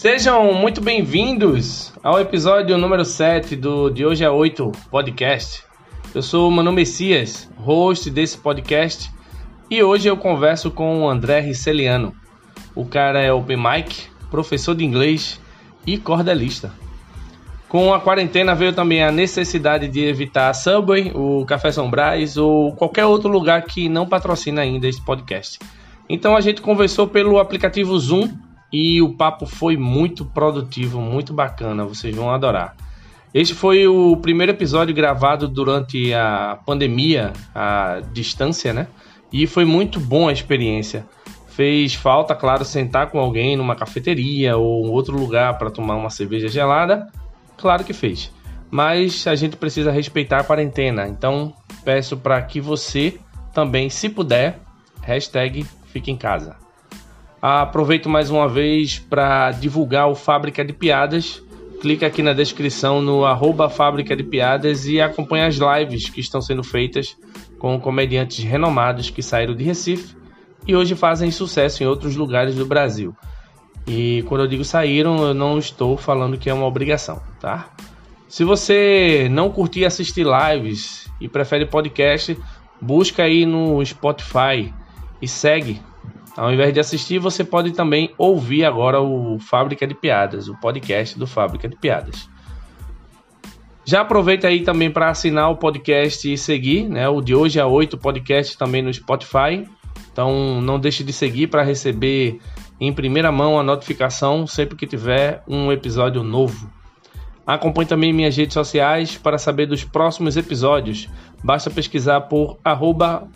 Sejam muito bem-vindos ao episódio número 7 do De Hoje a 8 podcast. Eu sou o Manu Messias, host desse podcast, e hoje eu converso com o André Riceliano. O cara é open mic, professor de inglês e cordelista. Com a quarentena veio também a necessidade de evitar a Subway, o Café São Brás ou qualquer outro lugar que não patrocina ainda esse podcast. Então a gente conversou pelo aplicativo Zoom e o papo foi muito produtivo, muito bacana, vocês vão adorar. Este foi o primeiro episódio gravado durante a pandemia, a distância, né? E foi muito bom a experiência. Fez falta, claro, sentar com alguém numa cafeteria ou outro lugar para tomar uma cerveja gelada, Claro que fez. Mas a gente precisa respeitar a quarentena. Então peço para que você também, se puder, hashtag fique em casa. Aproveito mais uma vez para divulgar o Fábrica de Piadas. Clica aqui na descrição no arroba Fábrica de Piadas e acompanhe as lives que estão sendo feitas com comediantes renomados que saíram de Recife e hoje fazem sucesso em outros lugares do Brasil. E quando eu digo saíram, eu não estou falando que é uma obrigação, tá? Se você não curtir assistir lives e prefere podcast, busca aí no Spotify e segue. Ao invés de assistir, você pode também ouvir agora o Fábrica de Piadas, o podcast do Fábrica de Piadas. Já aproveita aí também para assinar o podcast e seguir, né? O de hoje a 8 podcast também no Spotify. Então não deixe de seguir para receber em primeira mão a notificação sempre que tiver um episódio novo. Acompanhe também minhas redes sociais para saber dos próximos episódios. Basta pesquisar por arroba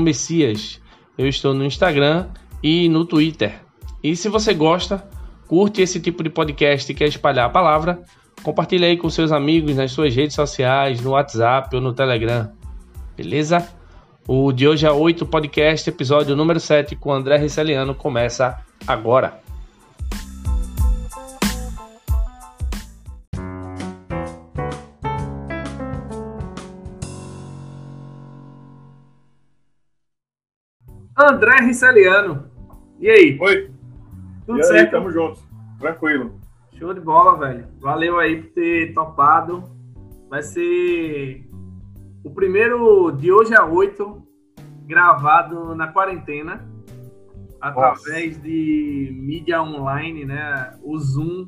Messias. Eu estou no Instagram e no Twitter. E se você gosta, curte esse tipo de podcast e quer espalhar a palavra, compartilhe aí com seus amigos nas suas redes sociais, no WhatsApp ou no Telegram. Beleza? O de hoje a 8 podcast, episódio número 7 com André Riceliano começa agora. André Riceliano. E aí? Oi. Tudo e certo? Aí, tamo junto. Tranquilo. Show de bola, velho. Valeu aí por ter topado. Vai ser o primeiro de hoje a 8 gravado na quarentena através Nossa. de mídia online, né? O Zoom,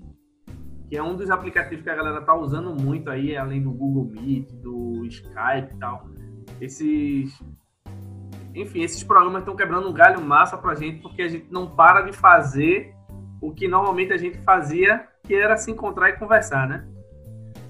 que é um dos aplicativos que a galera tá usando muito aí, além do Google Meet, do Skype e tal. Esses enfim, esses programas estão quebrando um galho massa pra gente, porque a gente não para de fazer o que normalmente a gente fazia, que era se encontrar e conversar, né?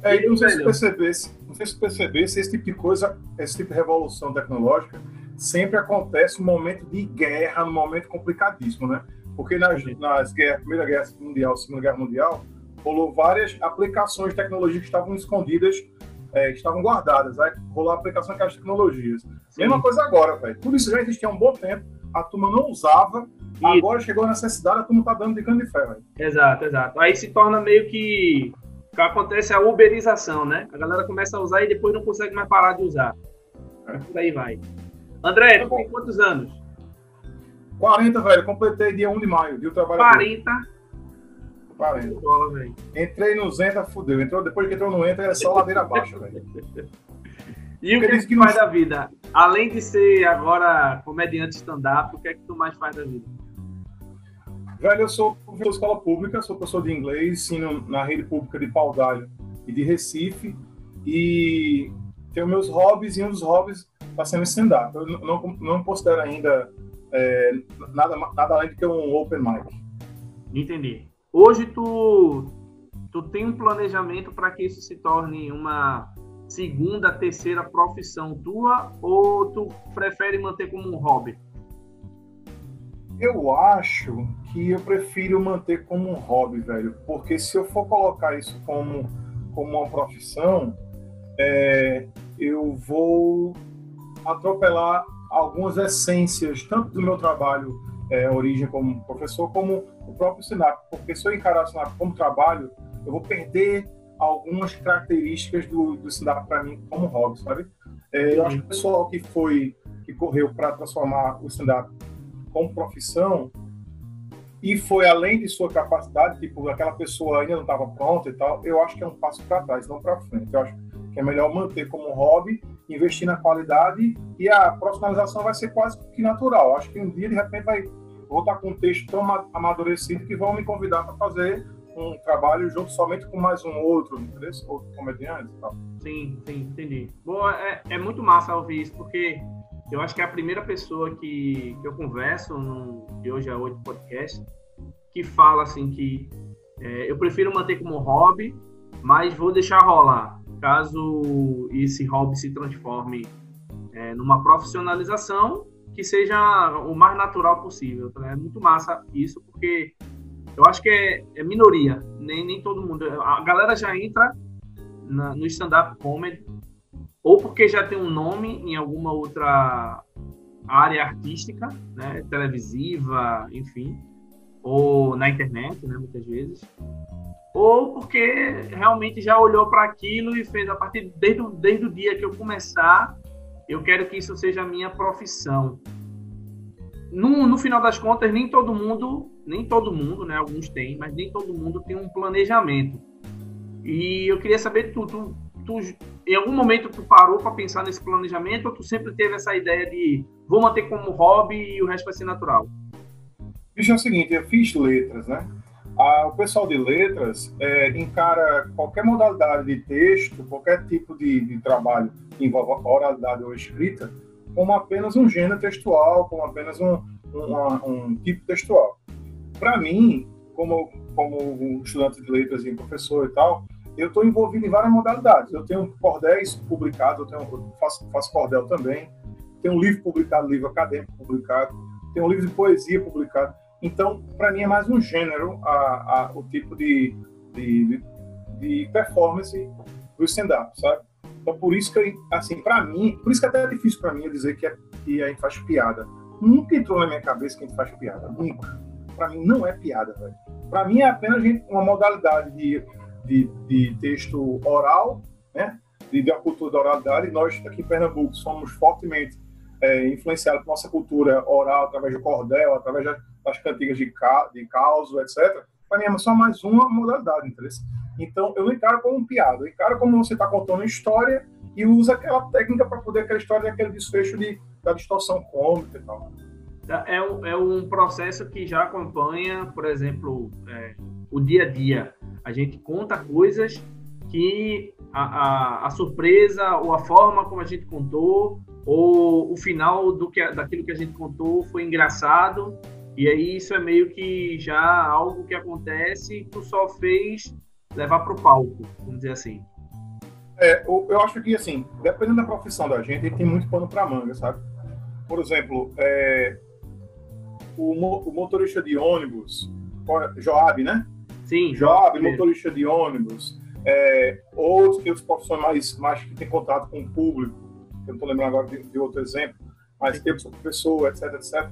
É, e não sei se percebesse, não sei se percebesse esse tipo de coisa, esse tipo de revolução tecnológica, sempre acontece um momento de guerra, um momento complicadíssimo, né? Porque nas, nas guerras, Primeira Guerra Mundial, Segunda Guerra Mundial, rolou várias aplicações de tecnologia que estavam escondidas, é, estavam guardadas. Aí rolou a aplicação daquelas tecnologias. Sim. Mesma coisa agora, velho. Tudo isso já existia há um bom tempo, a turma não usava, e... agora chegou a necessidade, a turma tá dando de cano de ferro. Exato, exato. Aí se torna meio que que acontece a uberização, né? A galera começa a usar e depois não consegue mais parar de usar. É. Por aí vai. André, tá tem quantos anos? 40, velho. Completei dia 1 de maio, dia do trabalho. 40? 40. Bola, Entrei no Zenta, fudeu. Entrou, depois que entrou no Enter, é só ladeira abaixo, velho. E o que, que, que faz da vida? Além de ser agora comediante stand-up, o que é que tu mais faz da vida? Velho, eu sou professor de escola pública, sou professor de inglês, ensino na rede pública de Paudalho e de Recife. E tenho meus hobbies e um dos hobbies está sendo stand-up. Eu não, não considero ainda é, nada, nada além do que um open mic. Entendi. Hoje tu, tu tem um planejamento para que isso se torne uma segunda, terceira profissão tua ou tu prefere manter como um hobby? Eu acho que eu prefiro manter como um hobby, velho, porque se eu for colocar isso como, como uma profissão, é, eu vou atropelar algumas essências, tanto do meu trabalho, é, origem como professor, como o próprio Sinap. Porque se eu encarar o Sinap como trabalho, eu vou perder algumas características do, do Sinap para mim como hobby, sabe? É, eu acho que o pessoal que foi, que correu para transformar o stand-up como profissão, e foi além de sua capacidade, tipo, aquela pessoa ainda não estava pronta e tal, eu acho que é um passo para trás, não para frente. Eu acho que é melhor manter como hobby, investir na qualidade e a profissionalização vai ser quase que natural. Acho que um dia, de repente, vai voltar com um texto tão amadurecido que vão me convidar para fazer um trabalho junto somente com mais um outro, entendeu? outro comediante e tal. Sim, sim, entendi. Bom, é, é muito massa ouvir isso, porque eu acho que é a primeira pessoa que, que eu converso no de hoje a hoje podcast que fala assim que é, eu prefiro manter como hobby, mas vou deixar rolar. Caso esse hobby se transforme é, numa profissionalização, que seja o mais natural possível. Tá? É muito massa isso, porque eu acho que é, é minoria, nem, nem todo mundo. A galera já entra na, no stand-up comedy ou porque já tem um nome em alguma outra área artística, né, televisiva, enfim, ou na internet, né, muitas vezes, ou porque realmente já olhou para aquilo e fez a partir desde, desde o dia que eu começar, eu quero que isso seja a minha profissão. No, no final das contas, nem todo mundo, nem todo mundo, né, alguns têm, mas nem todo mundo tem um planejamento. E eu queria saber tu, tu tu, em algum momento tu parou para pensar nesse planejamento ou tu sempre teve essa ideia de vou manter como hobby e o resto vai ser natural? Bicho, é o seguinte, eu fiz letras, né? Ah, o pessoal de letras é, encara qualquer modalidade de texto, qualquer tipo de, de trabalho que envolva oralidade ou escrita, como apenas um gênero textual, como apenas um, um, um tipo textual. Para mim, como, como um estudante de letras e professor e tal, eu estou envolvido em várias modalidades. Eu tenho cordéis publicados, eu, tenho, faço, faço cordel também, tenho um livro publicado, livro acadêmico publicado, tenho um livro de poesia publicado. Então, para mim é mais um gênero a, a, o tipo de, de, de performance do stand-up, sabe? Então, por isso que, assim, para mim, por isso que até é difícil para mim dizer que, é, que a gente faz piada. Nunca entrou na minha cabeça que a gente faz piada, nunca. Para mim não é piada, velho. Para mim é apenas uma modalidade de de, de texto oral, né? de, de uma cultura da oralidade. Nós, aqui em Pernambuco, somos fortemente é, influenciados por nossa cultura oral, através do cordel, através das cantigas de, ca, de causo, etc. Para mim é só mais uma modalidade, entendeu? Então, eu não encaro como um piada, eu encaro como você está contando história e usa aquela técnica para poder aquela história aquele desfecho de, da distorção cômica e tal. É um, é um processo que já acompanha, por exemplo, é, o dia a dia a gente conta coisas que a, a, a, surpresa ou a forma como a gente contou ou o final do que daquilo que a gente contou foi engraçado e aí isso é meio que já algo que acontece e tu só fez levar para o palco, vamos dizer assim. É, eu acho que assim, dependendo da profissão da gente, tem muito pano para manga, sabe? Por exemplo, é, o, o motorista de ônibus, Joab, né? Sim. Job, motorista de ônibus, é, outros que os profissionais mais que têm contato com o público, eu não estou lembrando agora de, de, outro exemplo, mas tem o professor, etc, etc.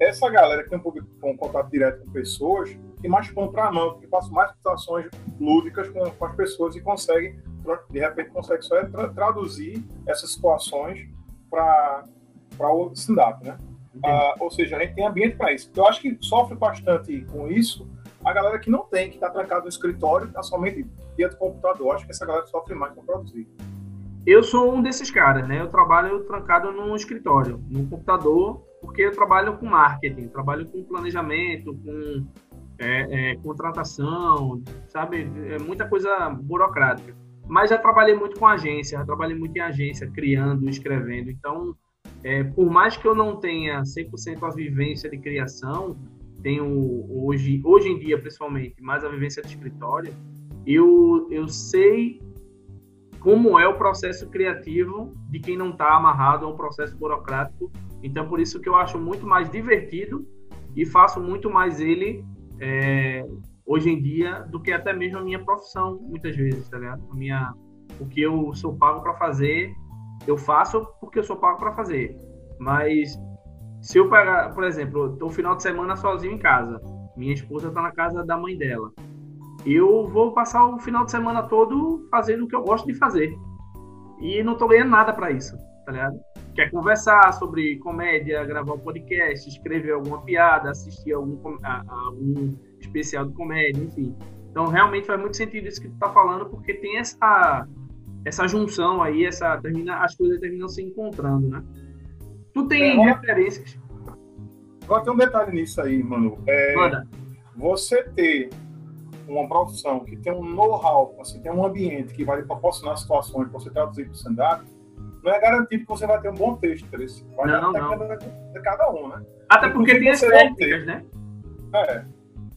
Essa galera que tem um, um contato direto com pessoas tem mais pão para a mão, que passa mais situações lúdicas com, com, as pessoas e consegue, de repente, consegue só tra traduzir essas situações para o stand-up, né? Ah, ou seja, a gente tem ambiente para isso. Eu acho que sofre bastante com isso a galera que não tem, que está trancado no escritório, está somente dentro do computador. Acho que essa galera sofre mais para produzir. Eu sou um desses caras, né? Eu trabalho trancado no escritório, no computador, porque eu trabalho com marketing, trabalho com planejamento, com é, é, contratação, sabe? É muita coisa burocrática. Mas já trabalhei muito com agência, já trabalhei muito em agência, criando, escrevendo. Então, é, por mais que eu não tenha 100% a vivência de criação, tenho hoje, hoje em dia principalmente, mais a vivência de escritório, eu, eu sei como é o processo criativo de quem não está amarrado a um processo burocrático. Então, por isso que eu acho muito mais divertido e faço muito mais ele é, hoje em dia do que até mesmo a minha profissão, muitas vezes, tá ligado? A minha, o que eu sou pago para fazer, eu faço porque eu sou pago para fazer. Mas se eu pegar, por exemplo, estou final de semana sozinho em casa, minha esposa está na casa da mãe dela, eu vou passar o final de semana todo fazendo o que eu gosto de fazer. E não estou ganhando nada para isso, tá ligado? Quer conversar sobre comédia, gravar um podcast, escrever alguma piada, assistir algum, a, a algum especial de comédia, enfim. Então, realmente faz muito sentido isso que tu tá falando, porque tem essa, essa junção aí, essa, termina, as coisas terminam se encontrando, né? Tu tem é, referências? Agora tem um detalhe nisso aí, Manu. É, Manda. Você ter uma profissão que tem um know-how, assim, tem um ambiente que vai lhe proporcionar situações para você traduzir para o stand-up, não é garantido que você vai ter um bom texto, Tracy. Vai não, não. De cada um, né? Até porque tem as técnicas, né? É.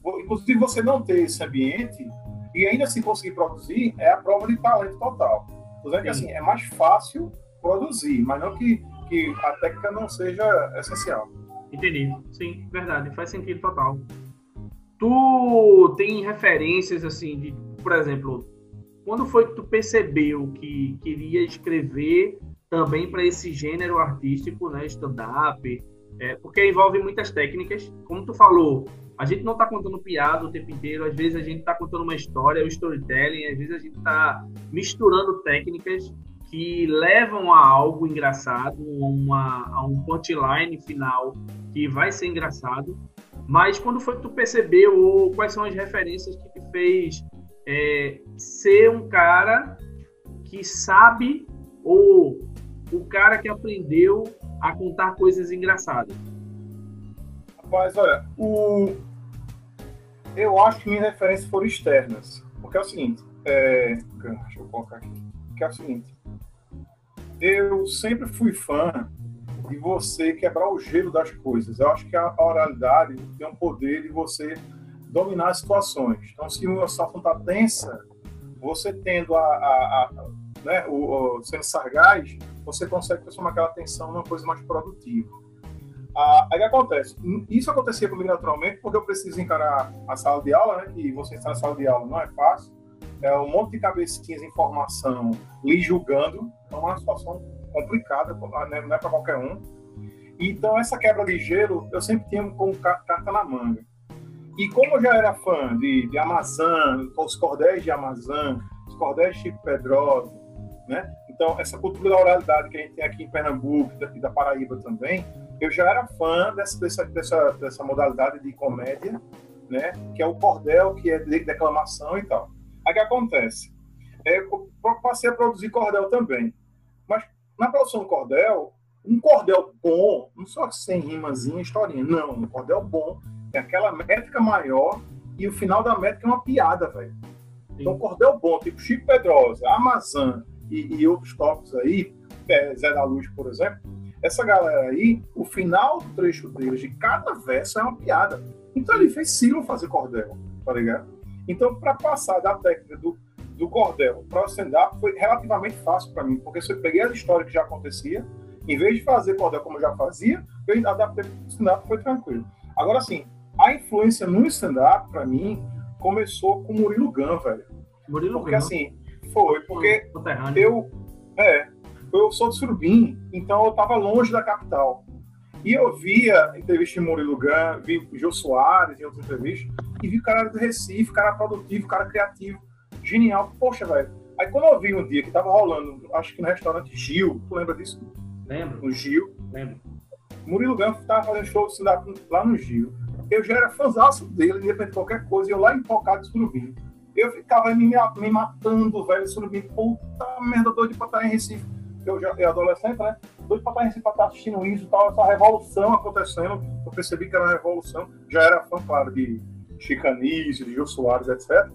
Inclusive, você não ter esse ambiente e ainda assim conseguir produzir é a prova de talento total. Dizendo que assim, é mais fácil produzir, mas não que, que a técnica não seja essencial. Entendi. Sim, verdade. Faz sentido total. Tu tem referências assim de, por exemplo, quando foi que tu percebeu que queria escrever também para esse gênero artístico, né, stand-up, é, porque envolve muitas técnicas. Como tu falou, a gente não está contando piada o tempo inteiro, às vezes a gente está contando uma história, o storytelling, às vezes a gente está misturando técnicas que levam a algo engraçado, uma, a um punchline final que vai ser engraçado. Mas quando foi que tu percebeu, ou quais são as referências que te fez é, ser um cara que sabe, ou o cara que aprendeu a contar coisas engraçadas? Rapaz, olha, o... eu acho que minhas referências foram externas. Porque é o seguinte, é... deixa eu colocar aqui. Que é o seguinte, eu sempre fui fã de você quebrar o gelo das coisas. Eu acho que a oralidade tem um poder de você dominar as situações. Então, se uma situação está tensa, você tendo a, a, a né, o, o, sendo sargás, você consegue transformar aquela tensão numa coisa mais produtiva. Ah, aí acontece? Isso acontecia comigo naturalmente porque eu preciso encarar a sala de aula, né? Você está na sala de aula não é fácil. É um monte de cabecinhas, informação, lhe julgando. Então é uma situação complicada, né, não é para qualquer um. Então essa quebra de gelo eu sempre tinha como carta na manga. E como eu já era fã de, de Amazon, os cordéis de Amazon, os cordéis de Chico Pedrosa, né? Então, essa cultura da oralidade que a gente tem aqui em Pernambuco e da Paraíba também, eu já era fã dessa, dessa, dessa, dessa modalidade de comédia, né? Que é o cordel, que é de declamação e tal. Aí que acontece? É, eu passei a produzir cordel também. Mas na produção do cordel, um cordel bom, não só sem rimazinha, historinha, não, um cordel bom é aquela métrica maior e o final da métrica é uma piada, velho. Então, cordel bom, tipo Chico Pedrosa, Amazon, e, e outros tópicos aí, é, Zé da Luz, por exemplo, essa galera aí, o final do trecho deles, de cada verso é uma piada. Então ele fez Silo fazer cordel, tá ligado? Então, para passar da técnica do, do cordel para o stand-up foi relativamente fácil para mim, porque se eu peguei as histórias que já acontecia, em vez de fazer cordel como eu já fazia, eu adaptei para o stand-up foi tranquilo. Agora, sim, a influência no stand-up, para mim, começou com Murilo Gun, velho. Murilo porque, Gun. assim, foi, porque eu, é, eu sou de Surubim, então eu estava longe da capital. E eu via entrevista de Murilo Gun, vi Jô Soares em outras entrevistas, e vi o cara do Recife, cara produtivo, cara criativo, genial. Poxa, velho. Aí quando eu vi um dia que tava rolando, acho que no restaurante Gil, tu lembra disso? Lembro. No Gil. Lembro. Murilo Gun tava fazendo show lá no Gil. Eu já era fãzaço dele, independente de qualquer coisa, e eu lá em Pocado de Surubim eu ficava me, me matando, velho, surubim, puta merda, doido pra estar em Recife. Eu já eu adolescente, né? Doido pra estar em Recife, pra estar assistindo isso tal, essa revolução acontecendo. Eu percebi que era uma revolução. Já era fã, claro, de Chicanísio, de Gil Soares, etc.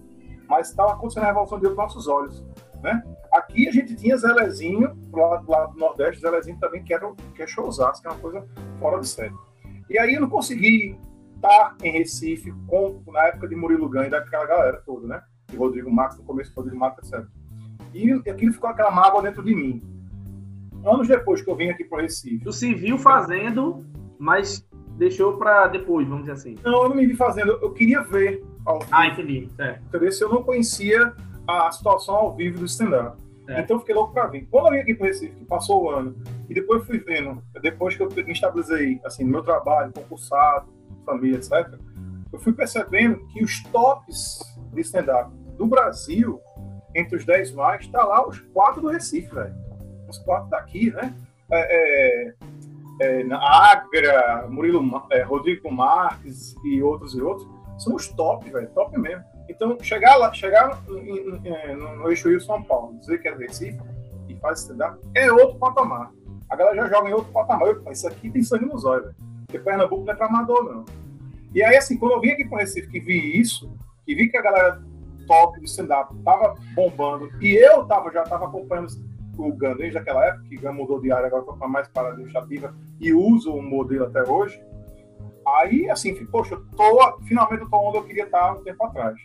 Mas estava acontecendo a revolução de nossos olhos, né? Aqui a gente tinha Zelezinho, lá, lá do Nordeste, Zelezinho também, que, era, que é showzaço, que é uma coisa fora de série. E aí eu não consegui estar em Recife com, na época de Murilo Ganho, daquela galera toda, né? De Rodrigo Marques, no começo do Rodrigo Marques, etc. E aquilo ficou aquela mágoa dentro de mim. Anos depois que eu vim aqui para o Recife. Tu se viu fazendo, mas deixou para depois, vamos dizer assim. Não, eu não me vi fazendo, eu queria ver. Ao vivo. Ah, entendi. É. Entendeu? Se eu não conhecia a situação ao vivo do stand-up. É. Então eu fiquei louco para vir. Quando eu vim aqui para o Recife, que passou o ano, e depois fui vendo, depois que eu me estabilizei, assim, no meu trabalho, concursado, família, etc., eu fui percebendo que os tops de stand-up do Brasil, entre os 10 mais, tá lá os quatro do Recife, velho. Os quatro daqui, né? é, é, é, Agra, Murilo, é, Rodrigo Marques e outros e outros, são os top, velho, top mesmo. Então, chegar lá, chegar é, no eixo Rio São Paulo, dizer que é Recife e faz stand-up, é outro patamar. A galera já joga em outro patamar. Eu, isso aqui tem sangue nos olhos, velho. Porque Pernambuco não é pra amador, não. E aí, assim, quando eu vim aqui pro Recife, que vi isso, que vi que a galera top do stand-up tava bombando, e eu tava, já tava acompanhando o Gun desde aquela época, que mudou de área, agora tô com mais parada administrativa e uso o modelo até hoje. Aí, assim, poxa, eu tô, finalmente eu tô onde eu queria estar um tempo atrás.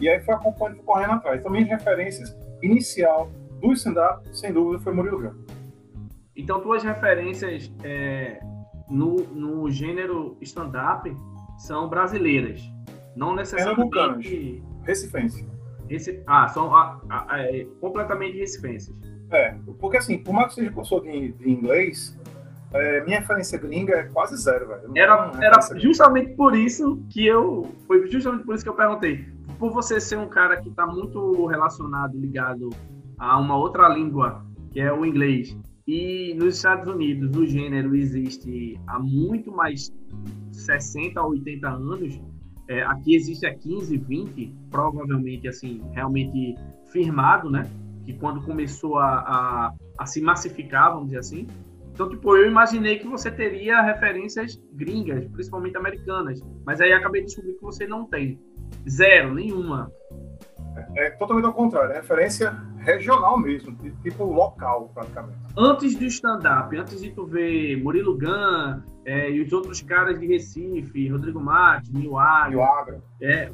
E aí foi acompanhando, correndo atrás. Então, minhas referências inicial do stand-up, sem dúvida, foi Murilo Gun. Então, tuas referências é, no, no gênero stand-up são brasileiras, não necessariamente... Recifense. Recife... Ah, são ah, ah, é, completamente recifenses. É, porque assim, por mais que seja professor de, de inglês, é, minha referência gringa é quase zero, velho. Era, era justamente por isso que eu. Foi justamente por isso que eu perguntei. Por você ser um cara que está muito relacionado, ligado a uma outra língua, que é o inglês, e nos Estados Unidos o gênero existe há muito mais 60 a 80 anos, é, aqui existe há 15, 20, provavelmente assim, realmente firmado, né? que quando começou a, a, a, se massificar, vamos dizer assim. Então, tipo, eu imaginei que você teria referências gringas, principalmente americanas, mas aí acabei de descobrir que você não tem. Zero, nenhuma. É, totalmente ao contrário, é referência regional mesmo, tipo local, praticamente. Antes do stand-up, antes de tu ver Murilo Gun é, e os outros caras de Recife, Rodrigo Mate, Nil Agra, é,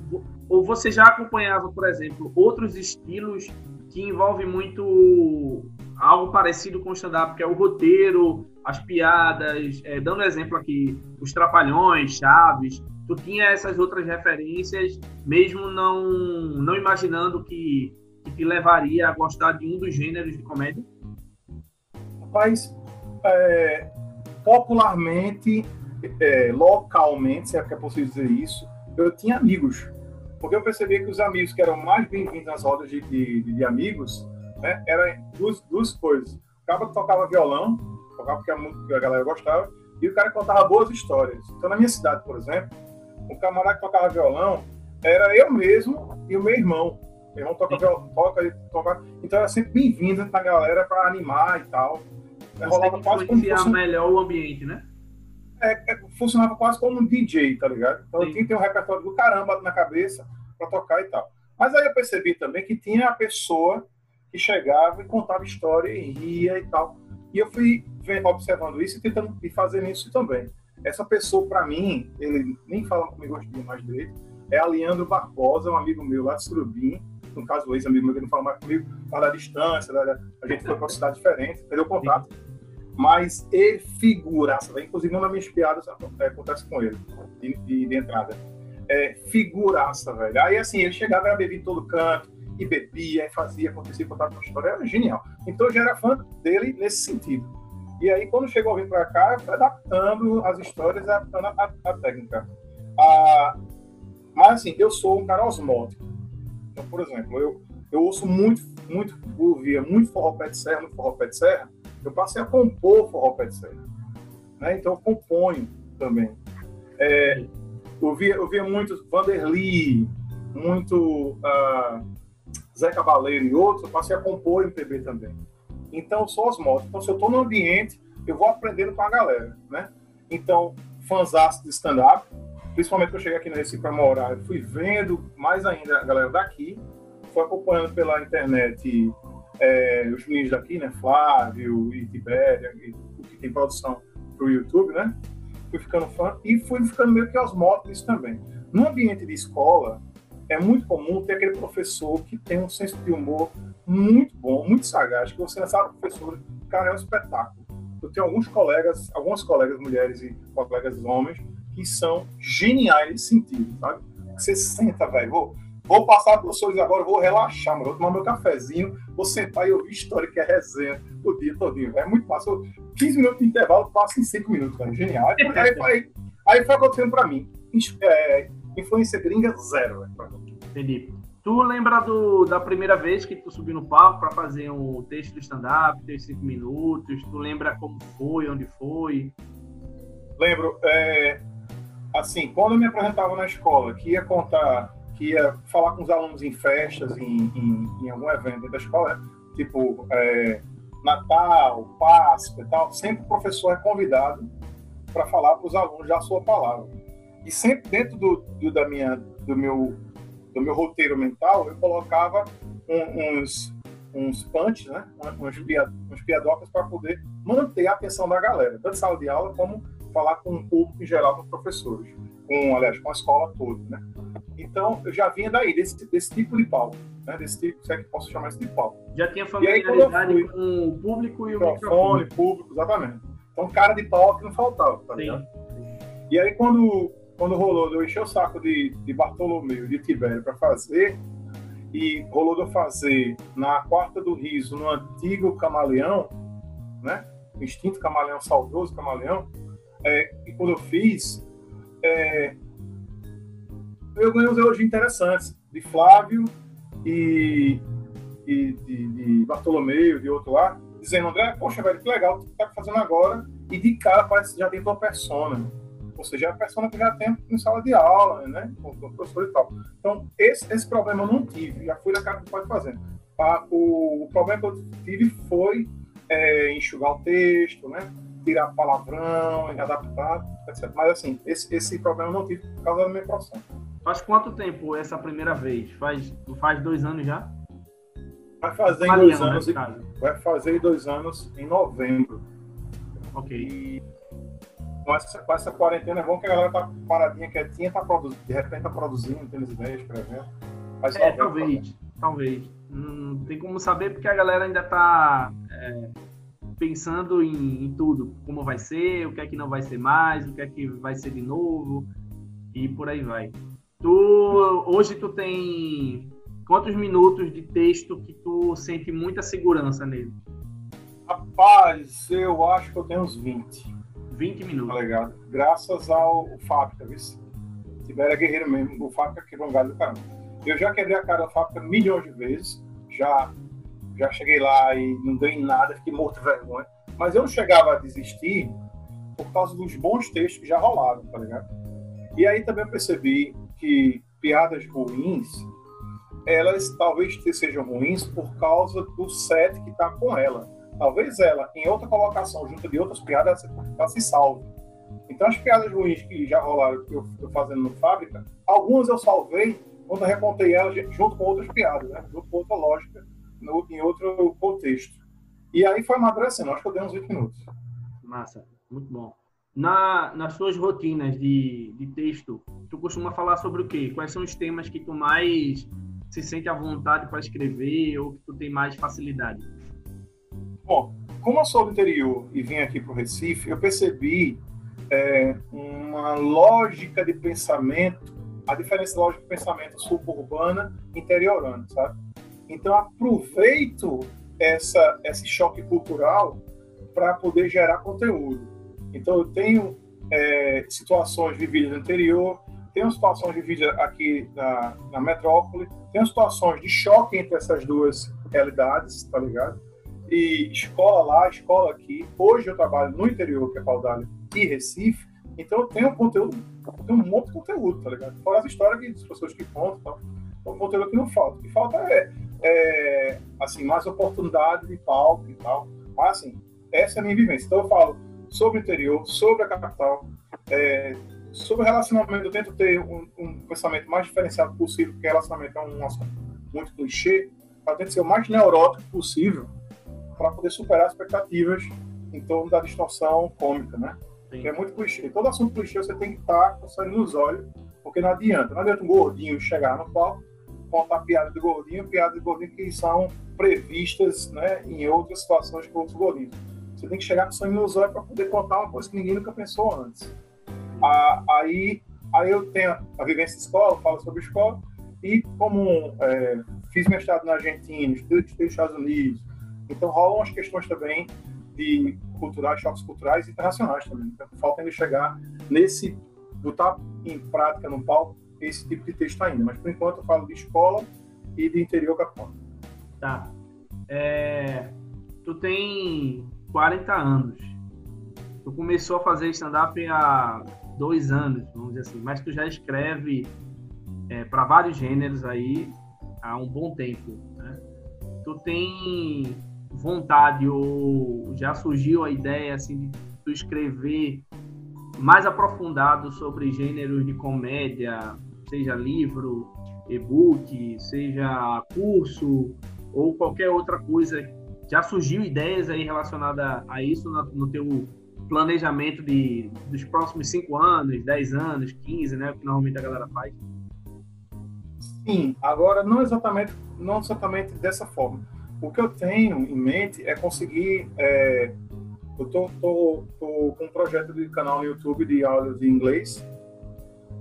ou você já acompanhava, por exemplo, outros estilos que envolve muito algo parecido com o stand-up, que é o roteiro, as piadas, é, dando exemplo aqui, os Trapalhões, Chaves, tu tinha essas outras referências, mesmo não, não imaginando que, que te levaria a gostar de um dos gêneros de comédia? Rapaz, é, popularmente, é, localmente, se é que é possível dizer isso, eu tinha amigos porque eu percebi que os amigos que eram mais bem-vindos nas rodas de, de, de amigos, né, eram duas, duas coisas. O cara tocava violão, tocava porque a, a galera gostava, e o cara contava boas histórias. Então, na minha cidade, por exemplo, o camarada que tocava violão era eu mesmo e o meu irmão. Meu irmão toca violão, toca, toca. Então, era sempre bem-vindo na galera para animar e tal. Você rolava quase como fosse... melhor o ambiente, né? é, é, funcionava quase como um DJ, tá ligado? Então Sim. eu tinha que ter um repertório do caramba na cabeça para tocar e tal. Mas aí eu percebi também que tinha a pessoa que chegava e contava história e ria e tal. E eu fui observando isso e tentando e fazendo isso também. Essa pessoa, para mim, ele nem fala comigo hoje mais direito, é Leandro Barbosa, um amigo meu lá de Surubim, no caso, ex-amigo meu que não fala mais comigo, fala da distância, a gente foi para uma cidade diferente, perdeu contato. Sim mas ele figuraça, inclusive uma das minhas piadas é, acontece com ele, de, de, de, entrada. É, figuraça, velho. Aí assim, ele chegava, era bebido todo canto, e bebia, e fazia, acontecia, contava uma história, era genial. Então eu já era fã dele nesse sentido. E aí, quando chegou vir para cá, fui adaptando as histórias, adaptando a, a, a técnica. Ah, mas assim, eu sou um cara osmótico. Então, por exemplo, eu, eu ouço muito, muito, ouvia muito forró pé de serra, muito forró pé de serra, eu passei a compor forró pé de serra. Né? Então eu componho também. É, eu, via, eu via muito Vanderly, muito uh, Zé Cabaleiro e outros, eu passei a compor MPB também. Então eu sou osmótico. Então se eu estou no ambiente, eu vou aprendendo com a galera. Né? Então, fãs de stand-up, principalmente que eu cheguei aqui no Recife para morar, eu fui vendo mais ainda a galera daqui, fui acompanhando pela internet é, os meninos daqui, né? Flávio e Tibéria, o que tem produção para o YouTube, né? Fui ficando fã e fui ficando meio que aos móveis também. No ambiente de escola, é muito comum ter aquele professor que tem um senso de humor muito bom, muito sagaz, que você não sabe, professor, cara, é um espetáculo. Eu tenho alguns colegas, algumas colegas mulheres e colegas homens que são geniais nesse sentido, sabe? Você senta, velho, Vou passar para vocês agora, vou relaxar, mano. Vou tomar meu cafezinho, vou sentar e ouvir história que é resenha o dia todinho. É muito fácil. 15 minutos de intervalo, passa em 5 minutos, cara. Genial. Aí, aí, aí foi acontecendo para mim. É, influência gringa, zero. Entendi. Tu lembra do, da primeira vez que tu subiu no palco para fazer um texto do stand-up, teus cinco minutos? Tu lembra como foi, onde foi? Lembro. É, assim, quando eu me apresentava na escola, que ia contar, que ia falar com os alunos em festas, em, em, em algum evento da escola, né? tipo é, Natal, Páscoa e tal, sempre o professor é convidado para falar para os alunos já a sua palavra. E sempre dentro do, do, da minha, do meu do meu roteiro mental, eu colocava um, uns, uns punches, né? uns, uns piadocas para poder manter a atenção da galera, tanto sala de aula como falar com o público em geral, com os professores, com, aliás, com a escola toda, né? Então, eu já vinha daí, desse, desse tipo de palco, né? Desse tipo, se é que posso chamar tipo de palco. Já tinha familiaridade aí, com o público e o microfone. microfone. público, exatamente. Então, cara de pau que não faltava, tá ligado? E aí, quando quando rolou, eu enchi o saco de, de Bartolomeu, de Tibério para fazer, e rolou de eu fazer na Quarta do Riso, no antigo Camaleão, né? Instinto Camaleão, saudoso Camaleão, é, e quando eu fiz, é, eu ganhei uns elogios interessantes de Flávio e, e de, de, Bartolomeu, de outro lá, dizendo, André, poxa, velho, que legal, tu tá fazendo agora, e de cara parece que já tem tua persona ou seja, é a pessoa que já tem em sala de aula, né, com, o professor e tal. Então, esse, esse problema eu não tive, já fui da cara que pode fazer. Ah, o, o, problema que eu tive foi é, enxugar o texto, né, tirar palavrão, adaptar, etc. Mas, assim, esse, esse problema eu não tive por causa da minha profissão. Faz quanto tempo essa primeira vez? Faz, faz dois anos já? Vai fazer em dois anos. Vai fazer dois anos em novembro. Ok. E com essa, com essa quarentena é bom que a galera tá paradinha, quietinha, tá produzindo, de repente tá produzindo, tendo ideias, escrevendo. Mas é, talvez, talvez. Não tem como saber porque a galera ainda tá é, pensando em, em, tudo, como vai ser, o que é que não vai ser mais, o que é que vai ser de novo e por aí vai. Tu hoje tu tem quantos minutos de texto que tu sente muita segurança nele? Rapaz, eu acho que eu tenho uns 20. 20 minutos. Tá ligado? Graças ao Fábrica, viu? Tibério Guerreiro mesmo, o Fábrica quebrou um galho do caramba. Eu já quebrei a cara da Fábrica milhões de vezes, já, já cheguei lá e não dei nada, fiquei morto de vergonha. Mas eu não chegava a desistir por causa dos bons textos que já rolaram, tá ligado? E aí também eu percebi que piadas ruins, elas talvez sejam ruins por causa do set que tá com ela talvez ela, em outra colocação, junto de outras piadas, ela se salve. Então, as piadas ruins que já rolaram, que eu estou fazendo no Fábrica, algumas eu salvei quando eu recontei elas junto com outras piadas, né? junto com outra lógica, no, em outro contexto. E aí foi amadurecendo, acho que eu dei uns 20 minutos. Massa, muito bom. Na, nas suas rotinas de, de texto, tu costuma falar sobre o quê? Quais são os temas que tu mais se sente à vontade para escrever ou que tu tem mais facilidade? Bom, como eu sou do interior e vim aqui para o Recife, eu percebi é, uma lógica de pensamento, a diferença lógica de pensamento suburbana e interiorana, sabe? Então, aproveito essa, esse choque cultural para poder gerar conteúdo. Então, eu tenho é, situações vividas no interior, tenho situações vividas aqui na, na metrópole, tenho situações de choque entre essas duas realidades, tá ligado? E escola lá, escola aqui. Hoje eu trabalho no interior, que é Paudalho, e Recife, então eu tenho conteúdo, tenho um monte de conteúdo, tá ligado? Fora as histórias que, das pessoas que contam, tá? então conteúdo que não falta. O que falta é, é, assim, mais oportunidade de palco e tal. Mas, assim, essa é a minha vivência. Então eu falo sobre o interior, sobre a capital, é, sobre relacionamento. Eu tento ter um, um, pensamento mais diferenciado possível, porque relacionamento é um assunto muito clichê. Eu tento ser o mais neurótico possível para poder superar as expectativas em torno da distorção cômica, né? É muito clichê. Todo assunto clichê você tem que estar com sangue nos olhos, porque não adianta. Não adianta um gordinho chegar no palco, contar piada de gordinho, piada de gordinho que são previstas né, em outras situações com outros gordinhos. Você tem que chegar com sangue nos olhos para poder contar uma coisa que ninguém nunca pensou antes. aí, aí eu tenho a vivência de escola, falo sobre escola, e como é, fiz mestrado na Argentina, estudei nos Estados Unidos, então rolam as questões também de culturais, choques culturais internacionais também. Então, falta ainda chegar nesse, botar em prática no palco esse tipo de texto ainda. Mas por enquanto eu falo de escola e de interior capital. Tá. É, tu tem 40 anos. Tu começou a fazer stand-up há dois anos, vamos dizer assim, mas tu já escreve é, para vários gêneros aí há um bom tempo. Né? Tu tem vontade ou já surgiu a ideia assim de escrever mais aprofundado sobre gêneros de comédia, seja livro, e-book, seja curso ou qualquer outra coisa. Já surgiu ideias aí relacionadas a isso no, teu planejamento de, dos próximos 5 anos, 10 anos, 15, né? Que normalmente a galera faz. Sim, agora não exatamente, não exatamente dessa forma. O que eu tenho em mente é conseguir. É, eu tô, tô, tô, com um projeto de canal no YouTube de áudio de inglês.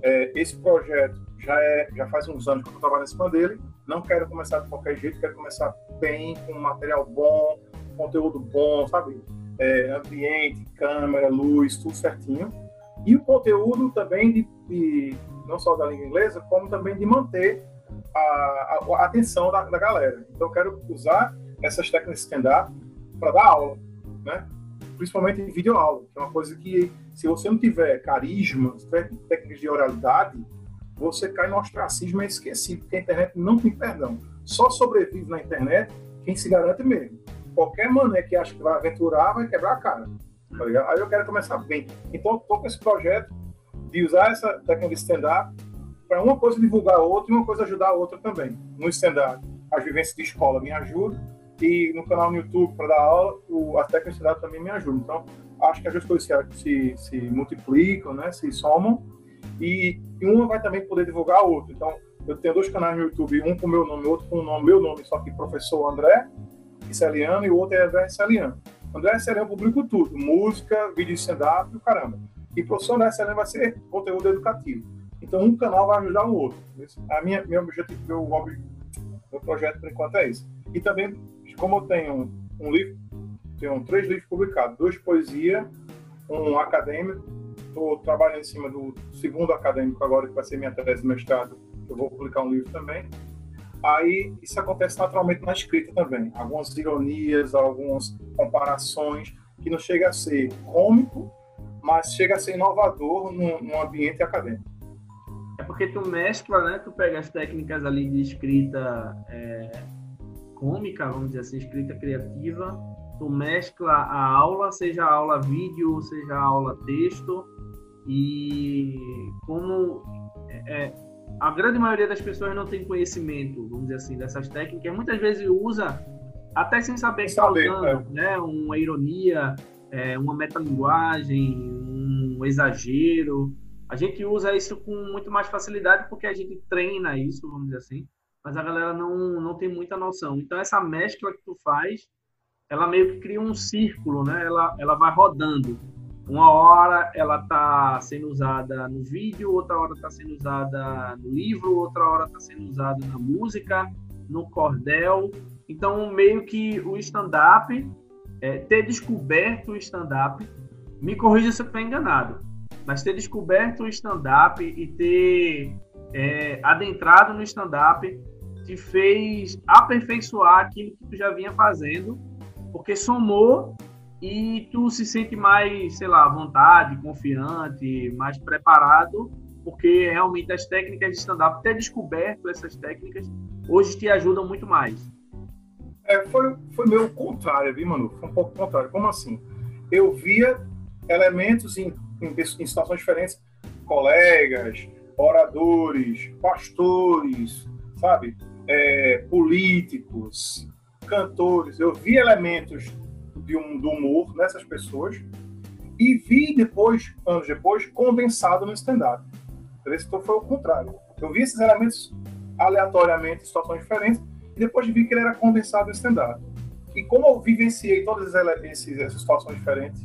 É, esse projeto já, é, já faz uns anos que eu estou trabalhando em cima dele. Não quero começar de qualquer jeito, quero começar bem, com material bom, conteúdo bom, sabe? É, ambiente, câmera, luz, tudo certinho. E o conteúdo também de, de não só da língua inglesa, como também de manter a, a, atenção da, da, galera. Então, eu quero usar essas técnicas de stand-up para dar aula, né? principalmente em videoaula, que é uma coisa que, se você não tiver carisma, se tiver técnicas de oralidade, você cai no ostracismo é esquecido, porque a internet não tem perdão. Só sobrevive na internet quem se garante mesmo. Qualquer mané que acha que vai aventurar vai quebrar a cara. Tá Aí eu quero começar bem. Então, estou com esse projeto de usar essa técnica de stand-up para uma coisa divulgar a outra e uma coisa ajudar a outra também. No stand-up, as vivências de escola me ajudam e no canal no YouTube para dar aula, o, as técnicas de stand-up também me ajudam. Então, acho que as duas coisas se, se, multiplicam, né, se somam e, e uma vai também poder divulgar a outra. Então, eu tenho dois canais no YouTube, um com meu nome, outro com o nome, meu nome, só que professor André Celiano e o outro é André Celiano. André Celiano publica tudo, música, vídeo de stand-up caramba. E professor André Celiano vai ser conteúdo educativo. Então, um canal vai ajudar o outro. A minha, meu objetivo, meu, meu projeto, por enquanto, é esse. E também, como eu tenho um livro, tenho três livros publicados, dois poesia, um acadêmico, estou trabalhando em cima do segundo acadêmico agora, que vai ser minha tese de mestrado, eu vou publicar um livro também. Aí isso acontece naturalmente na escrita também. Algumas ironias, algumas comparações, que não chega a ser cômico, mas chega a ser inovador num, num ambiente acadêmico. É porque tu mescla, né? Tu pega as técnicas ali de escrita é, cômica, vamos dizer assim, escrita criativa, tu mescla a aula, seja a aula vídeo, seja a aula texto, e como é, é, a grande maioria das pessoas não tem conhecimento, vamos dizer assim, dessas técnicas, muitas vezes usa até sem saber que está usando, é. né? Uma ironia, é, uma metalinguagem, um exagero. A gente usa isso com muito mais facilidade porque a gente treina isso, vamos dizer assim, mas a galera não, não tem muita noção. Então, essa mescla que tu faz, ela meio que cria um círculo, né? Ela, ela vai rodando. Uma hora ela está sendo usada no vídeo, outra hora está sendo usada no livro, outra hora está sendo usada na música, no cordel. Então, meio que o stand-up, é, ter descoberto o stand-up, me corrija se eu estou enganado, mas ter descoberto o stand-up e ter é, adentrado no stand-up te fez aperfeiçoar aquilo que tu já vinha fazendo, porque somou e tu se sente mais, sei lá, à vontade, confiante, mais preparado, porque realmente as técnicas de stand-up, ter descoberto essas técnicas, hoje te ajudam muito mais. É, foi, foi meio contrário, viu, Manu? Foi um pouco contrário. Como assim? Eu via elementos em, em, em situações diferentes, colegas, oradores, pastores, sabe? É, políticos, cantores. Eu vi elementos de um, do humor nessas pessoas e vi depois, anos depois, condensado no stand-up. Então foi o contrário. Eu vi esses elementos aleatoriamente em situações diferentes e depois vi que ele era condensado no stand-up. E como eu vivenciei todas essas, situações diferentes,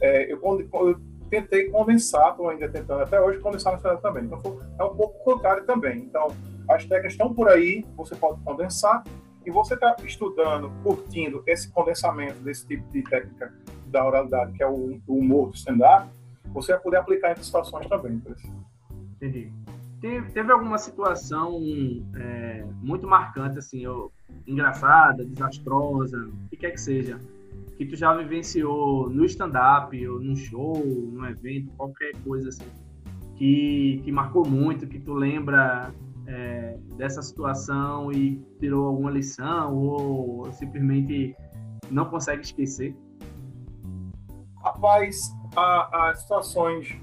é, eu, eu, tentei condensar, estou ainda tentando até hoje condensar no stand-up também. Então é um pouco contrário também. Então as técnicas estão por aí, você pode condensar e você está estudando, curtindo esse condensamento desse tipo de técnica da oralidade, que é o, humor do stand-up, você vai poder aplicar em situações também. Entendi. teve, teve alguma situação é, muito marcante, assim, ou, engraçada, desastrosa, o que quer que seja, que tu já vivenciou no stand-up, ou num show, num evento, qualquer coisa assim, que, que marcou muito, que tu lembra é, dessa situação e tirou alguma lição, ou simplesmente não consegue esquecer? Rapaz, as situações,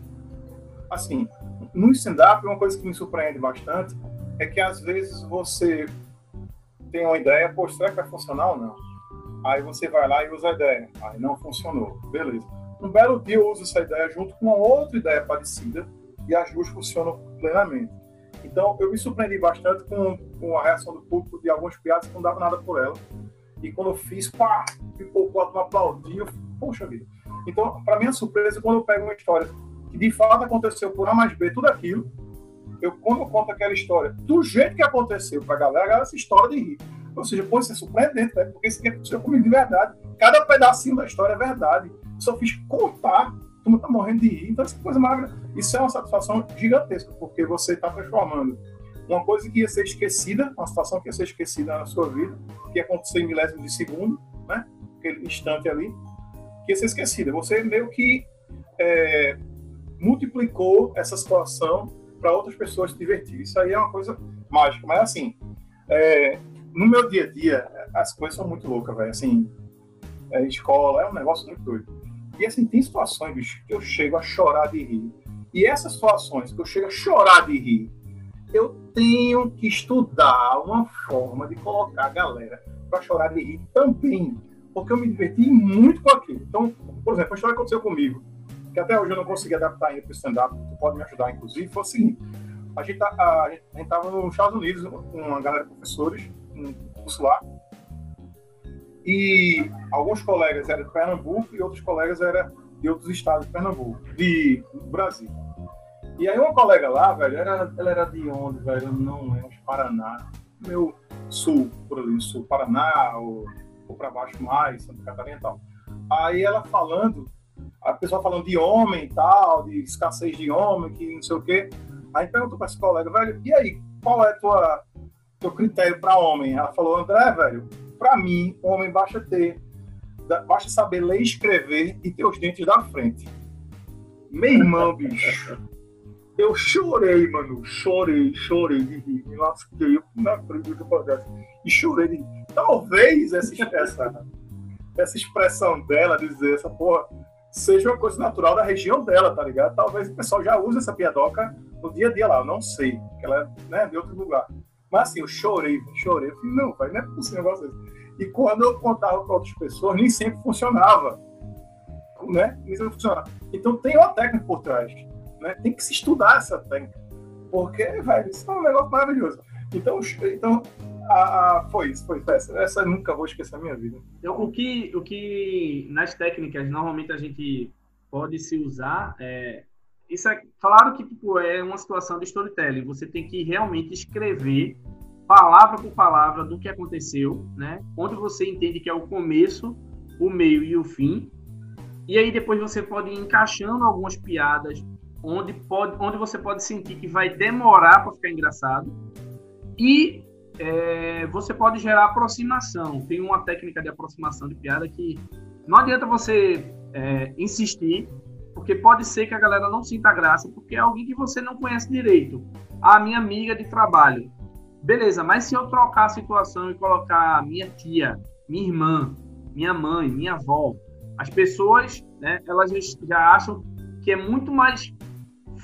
assim, no stand-up, uma coisa que me surpreende bastante é que às vezes você tem uma ideia, pô, será que vai funcionar ou não? Aí você vai lá e usa a ideia. Aí não funcionou. Beleza. Um belo dia eu uso essa ideia junto com uma outra ideia parecida e as duas funcionam plenamente. Então eu me surpreendi bastante com, com a reação do público de algumas piadas que não dava nada por ela. E quando eu fiz, pá, pipocou, a aplaudiu. Poxa vida. Então, para minha surpresa, quando eu pego uma história que de fato aconteceu por A mais B, tudo aquilo, eu, quando eu conto aquela história do jeito que aconteceu pra galera, a galera se estoura de rir. Ou seja, pô, isso é surpreendente, né? Porque isso aqui aconteceu comigo de verdade. Cada pedacinho da história é verdade. Só fiz contar, tu tá morrendo de rir. Então, essa coisa maravilhosa. Isso é uma satisfação gigantesca, porque você está transformando uma coisa que ia ser esquecida, uma situação que ia ser esquecida na sua vida, que ia acontecer em milésimos de segundo, né? Aquele instante ali, que ia ser esquecida. Você meio que é, multiplicou essa situação para outras pessoas se divertir. Isso aí é uma coisa mágica. Mas, assim, é, no meu dia a dia, as coisas são muito loucas, velho. Assim, é, escola é um negócio muito doido. E, assim, tem situações, bicho, que eu chego a chorar de rir. E essas situações que eu chego a chorar de rir, eu tenho que estudar uma forma de colocar a galera para chorar de rir também. Porque eu me diverti muito com aquilo. Então, por exemplo, a história aconteceu comigo que até hoje eu não consegui adaptar ainda para o stand-up, tu pode me ajudar, inclusive, foi o seguinte, a gente tá, estava nos Estados Unidos uma galera de professores, um curso lá, e alguns colegas eram de Pernambuco e outros colegas eram de outros estados de Pernambuco, de Brasil. E aí uma colega lá, velho, era, ela era de onde, velho? Não é, Paraná, meu sul, por ali, sul, Paraná, ou, ou para baixo mais, Santa Catarina e tal. Aí ela falando a pessoa falando de homem e tal, de escassez de homem, que não sei o quê. Aí perguntou para esse colega, velho, e aí, qual é tua teu critério para homem? Ela falou, André, velho, para mim, homem basta ter, basta saber ler e escrever e ter os dentes da frente. Meu irmão, bicho, eu chorei, mano, chorei, chorei de rir, me lasquei, eu não acredito que E chorei de rir. Talvez essa, essa, essa expressão dela, dizer essa porra, seja uma coisa natural da região dela, tá ligado? Talvez o pessoal já use essa piadoca no dia a dia lá, eu não sei, que ela é né, de outro lugar. Mas assim, eu chorei, chorei, eu falei, não, pai, não é possível negócio. E quando eu contava para outras pessoas, nem sempre funcionava, né? Nem sempre funcionava. Então tem uma técnica por trás, né? Tem que se estudar essa técnica, porque, velho, isso é um negócio maravilhoso. Então, então ah, ah, foi isso, foi essa. Essa eu nunca vou esquecer na minha vida. Então, o que, o que nas técnicas normalmente a gente pode se usar é. Isso é claro que tipo, é uma situação de storytelling. Você tem que realmente escrever palavra por palavra do que aconteceu, né? Onde você entende que é o começo, o meio e o fim. E aí depois você pode ir encaixando algumas piadas onde pode, onde você pode sentir que vai demorar para ficar engraçado. E é, você pode gerar aproximação. Tem uma técnica de aproximação de piada que não adianta você é, insistir, porque pode ser que a galera não sinta graça, porque é alguém que você não conhece direito. A minha amiga de trabalho. Beleza, mas se eu trocar a situação e colocar minha tia, minha irmã, minha mãe, minha avó, as pessoas, né, elas já acham que é muito mais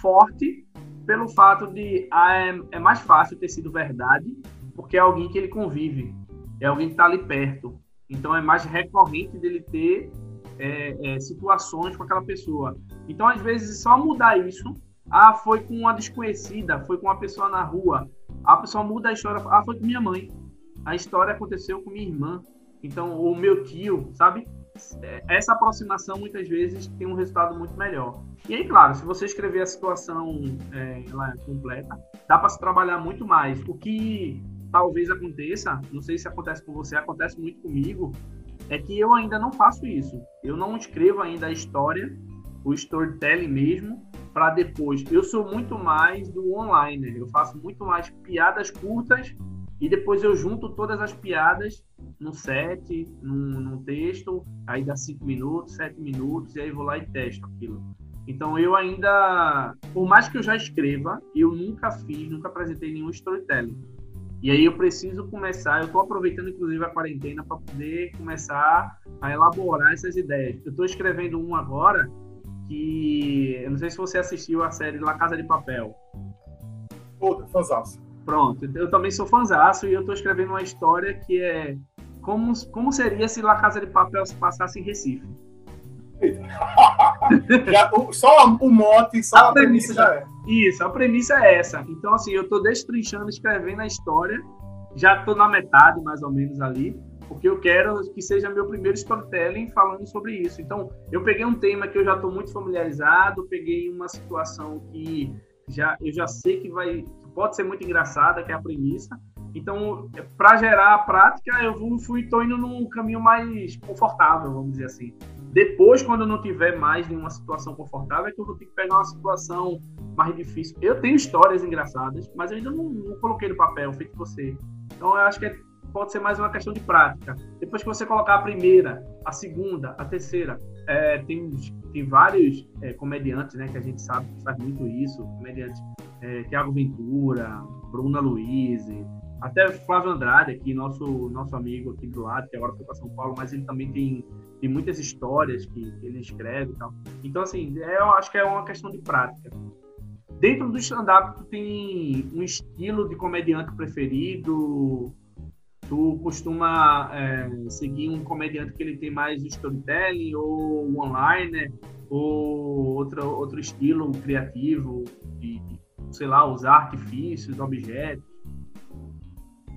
forte pelo fato de ah, é, é mais fácil ter sido verdade porque é alguém que ele convive, é alguém que está ali perto. Então é mais recorrente dele ter é, é, situações com aquela pessoa. Então, às vezes, só mudar isso. Ah, foi com uma desconhecida, foi com uma pessoa na rua. A pessoa muda a história. Ah, foi com minha mãe. A história aconteceu com minha irmã. Então, o meu tio, sabe? É, essa aproximação muitas vezes tem um resultado muito melhor. E aí, claro, se você escrever a situação é, ela é completa, dá para se trabalhar muito mais. O que talvez aconteça, não sei se acontece com você, acontece muito comigo, é que eu ainda não faço isso. Eu não escrevo ainda a história, o storytelling mesmo, para depois. Eu sou muito mais do online, eu faço muito mais piadas curtas e depois eu junto todas as piadas no set, num, num texto, aí dá 5 minutos, 7 minutos, e aí vou lá e testo aquilo. Então eu ainda, por mais que eu já escreva, eu nunca fiz, nunca apresentei nenhum storytelling. E aí eu preciso começar, eu estou aproveitando inclusive a quarentena para poder começar a elaborar essas ideias. Eu estou escrevendo um agora que, eu não sei se você assistiu a série La Casa de Papel. Puta, fanzaço. Pronto, eu também sou fanzaço e eu estou escrevendo uma história que é como, como seria se La Casa de Papel se passasse em Recife. já, o, só o mote, só a, a premissa, já é. Isso, a premissa é essa. Então, assim, eu estou destrinchando, escrevendo a história, já estou na metade, mais ou menos, ali, porque eu quero que seja meu primeiro storytelling falando sobre isso. Então, eu peguei um tema que eu já estou muito familiarizado, peguei uma situação que já, eu já sei que vai pode ser muito engraçada, que é a premissa. Então, para gerar a prática, eu fui tô indo num caminho mais confortável, vamos dizer assim. Depois, quando eu não tiver mais nenhuma situação confortável, é que eu vou ter que pegar uma situação mais difícil. Eu tenho histórias engraçadas, mas eu ainda não, não coloquei no papel, feito você. Então, eu acho que é, pode ser mais uma questão de prática. Depois que você colocar a primeira, a segunda, a terceira, é, tem, tem vários é, comediantes, né, que a gente sabe que faz muito isso, comediantes é, Tiago Ventura, Bruna Luiz, até Flávio Andrade, aqui, nosso, nosso amigo aqui do lado, que agora foi para São Paulo, mas ele também tem, tem muitas histórias que, que ele escreve e tal. Então, assim, é, eu acho que é uma questão de prática. Dentro do stand-up, tu tem um estilo de comediante preferido? Tu costuma é, seguir um comediante que ele tem mais storytelling ou one-liner? Ou outro, outro estilo criativo de, de sei lá, usar artifícios, objetos?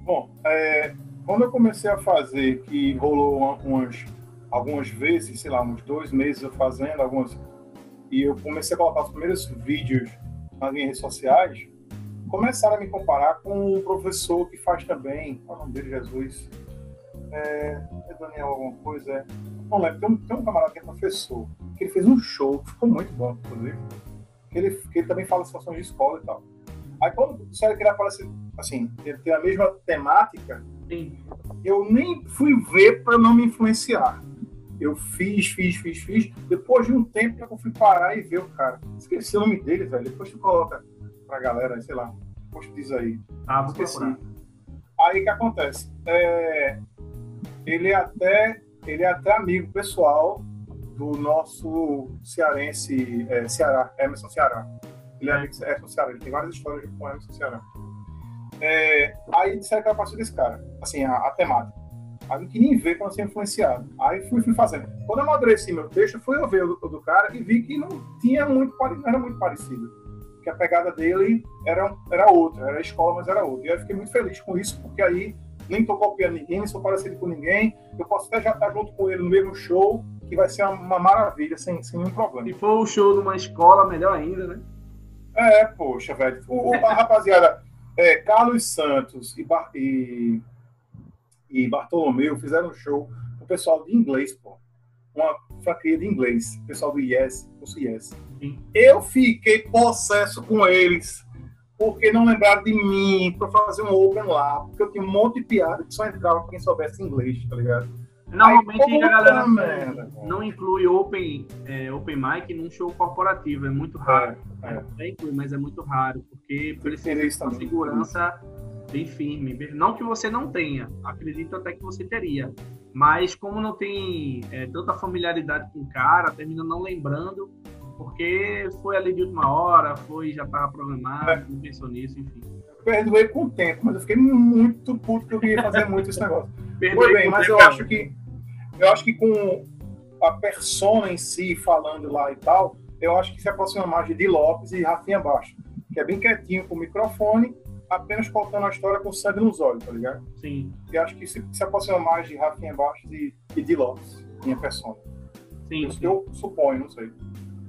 Bom, é, quando eu comecei a fazer, que rolou umas, algumas vezes, sei lá, uns dois meses eu fazendo algumas, e eu comecei a colocar os primeiros vídeos nas minhas redes sociais, começaram a me comparar com um professor que faz também, qual é o nome dele, Jesus? É, é Daniel alguma coisa? É, não lembro, tem um, tem um camarada que é professor, que ele fez um show, que ficou muito bom, inclusive que ele, que ele também fala situações de escola e tal. Aí quando disseram que ele aparece, assim, ele tem a mesma temática, Sim. eu nem fui ver para não me influenciar. Eu fiz, fiz, fiz, fiz. Depois de um tempo eu fui parar e ver o cara. Esqueci o nome dele, velho. Depois tu coloca pra galera, sei lá. Depois tu diz aí. Ah, vou Esqueci. Procurar. Aí o que acontece? É, ele é até ele é até amigo pessoal do nosso cearense é, Ceará, Emerson Ceará. Ele é amigo Emerson Ceará, ele tem várias histórias com Emerson Ceará. É, aí disseram que era partir desse cara, assim, a, a temática. Aí não queria nem ver quando ser influenciado. Aí fui, fui fazendo. Quando eu amadureci meu texto, fui eu ver o, o, do cara e vi que não tinha muito, não era muito parecido. Que a pegada dele era, era outra, era escola, mas era outra. E eu fiquei muito feliz com isso, porque aí nem tô copiando ninguém, nem sou parecido com ninguém. Eu posso até já estar junto com ele no mesmo show que vai ser uma, maravilha, sem, sem nenhum problema. Se for o show de uma escola, melhor ainda, né? É, poxa, velho. O, a rapaziada, é, Carlos Santos e, e, e Bartolomeu fizeram um show com o pessoal de inglês, pô. Uma franquia de inglês, o pessoal do Yes, o Yes. Eu fiquei possesso com eles porque não lembraram de mim para fazer um open lá, porque eu tinha um monte de piada que só entrava quem soubesse inglês, tá ligado? Normalmente Aí, a galera merda, não inclui open, é, open mic num show corporativo, é muito raro. É, é. inclui, mas é muito raro, porque precisa de uma segurança bem firme. Não que você não tenha, acredito até que você teria. Mas como não tem é, tanta familiaridade com o cara, termina não lembrando, porque foi ali de última hora, foi já estava programado, é. não pensou nisso, enfim. Perdoei com o tempo, mas eu fiquei muito puto que eu queria fazer muito esse negócio. Perdoei bem, mas eu acho que eu acho que com a persona em si falando lá e tal, eu acho que se aproxima mais de Di Lopes e Rafinha Baixo, que é bem quietinho com o microfone, apenas contando a história com sangue nos olhos, tá ligado? Sim. E acho que se, se aproxima mais de Rafinha Baixo e, e Di Lopes, minha persona. Sim. Isso sim. eu suponho, não sei.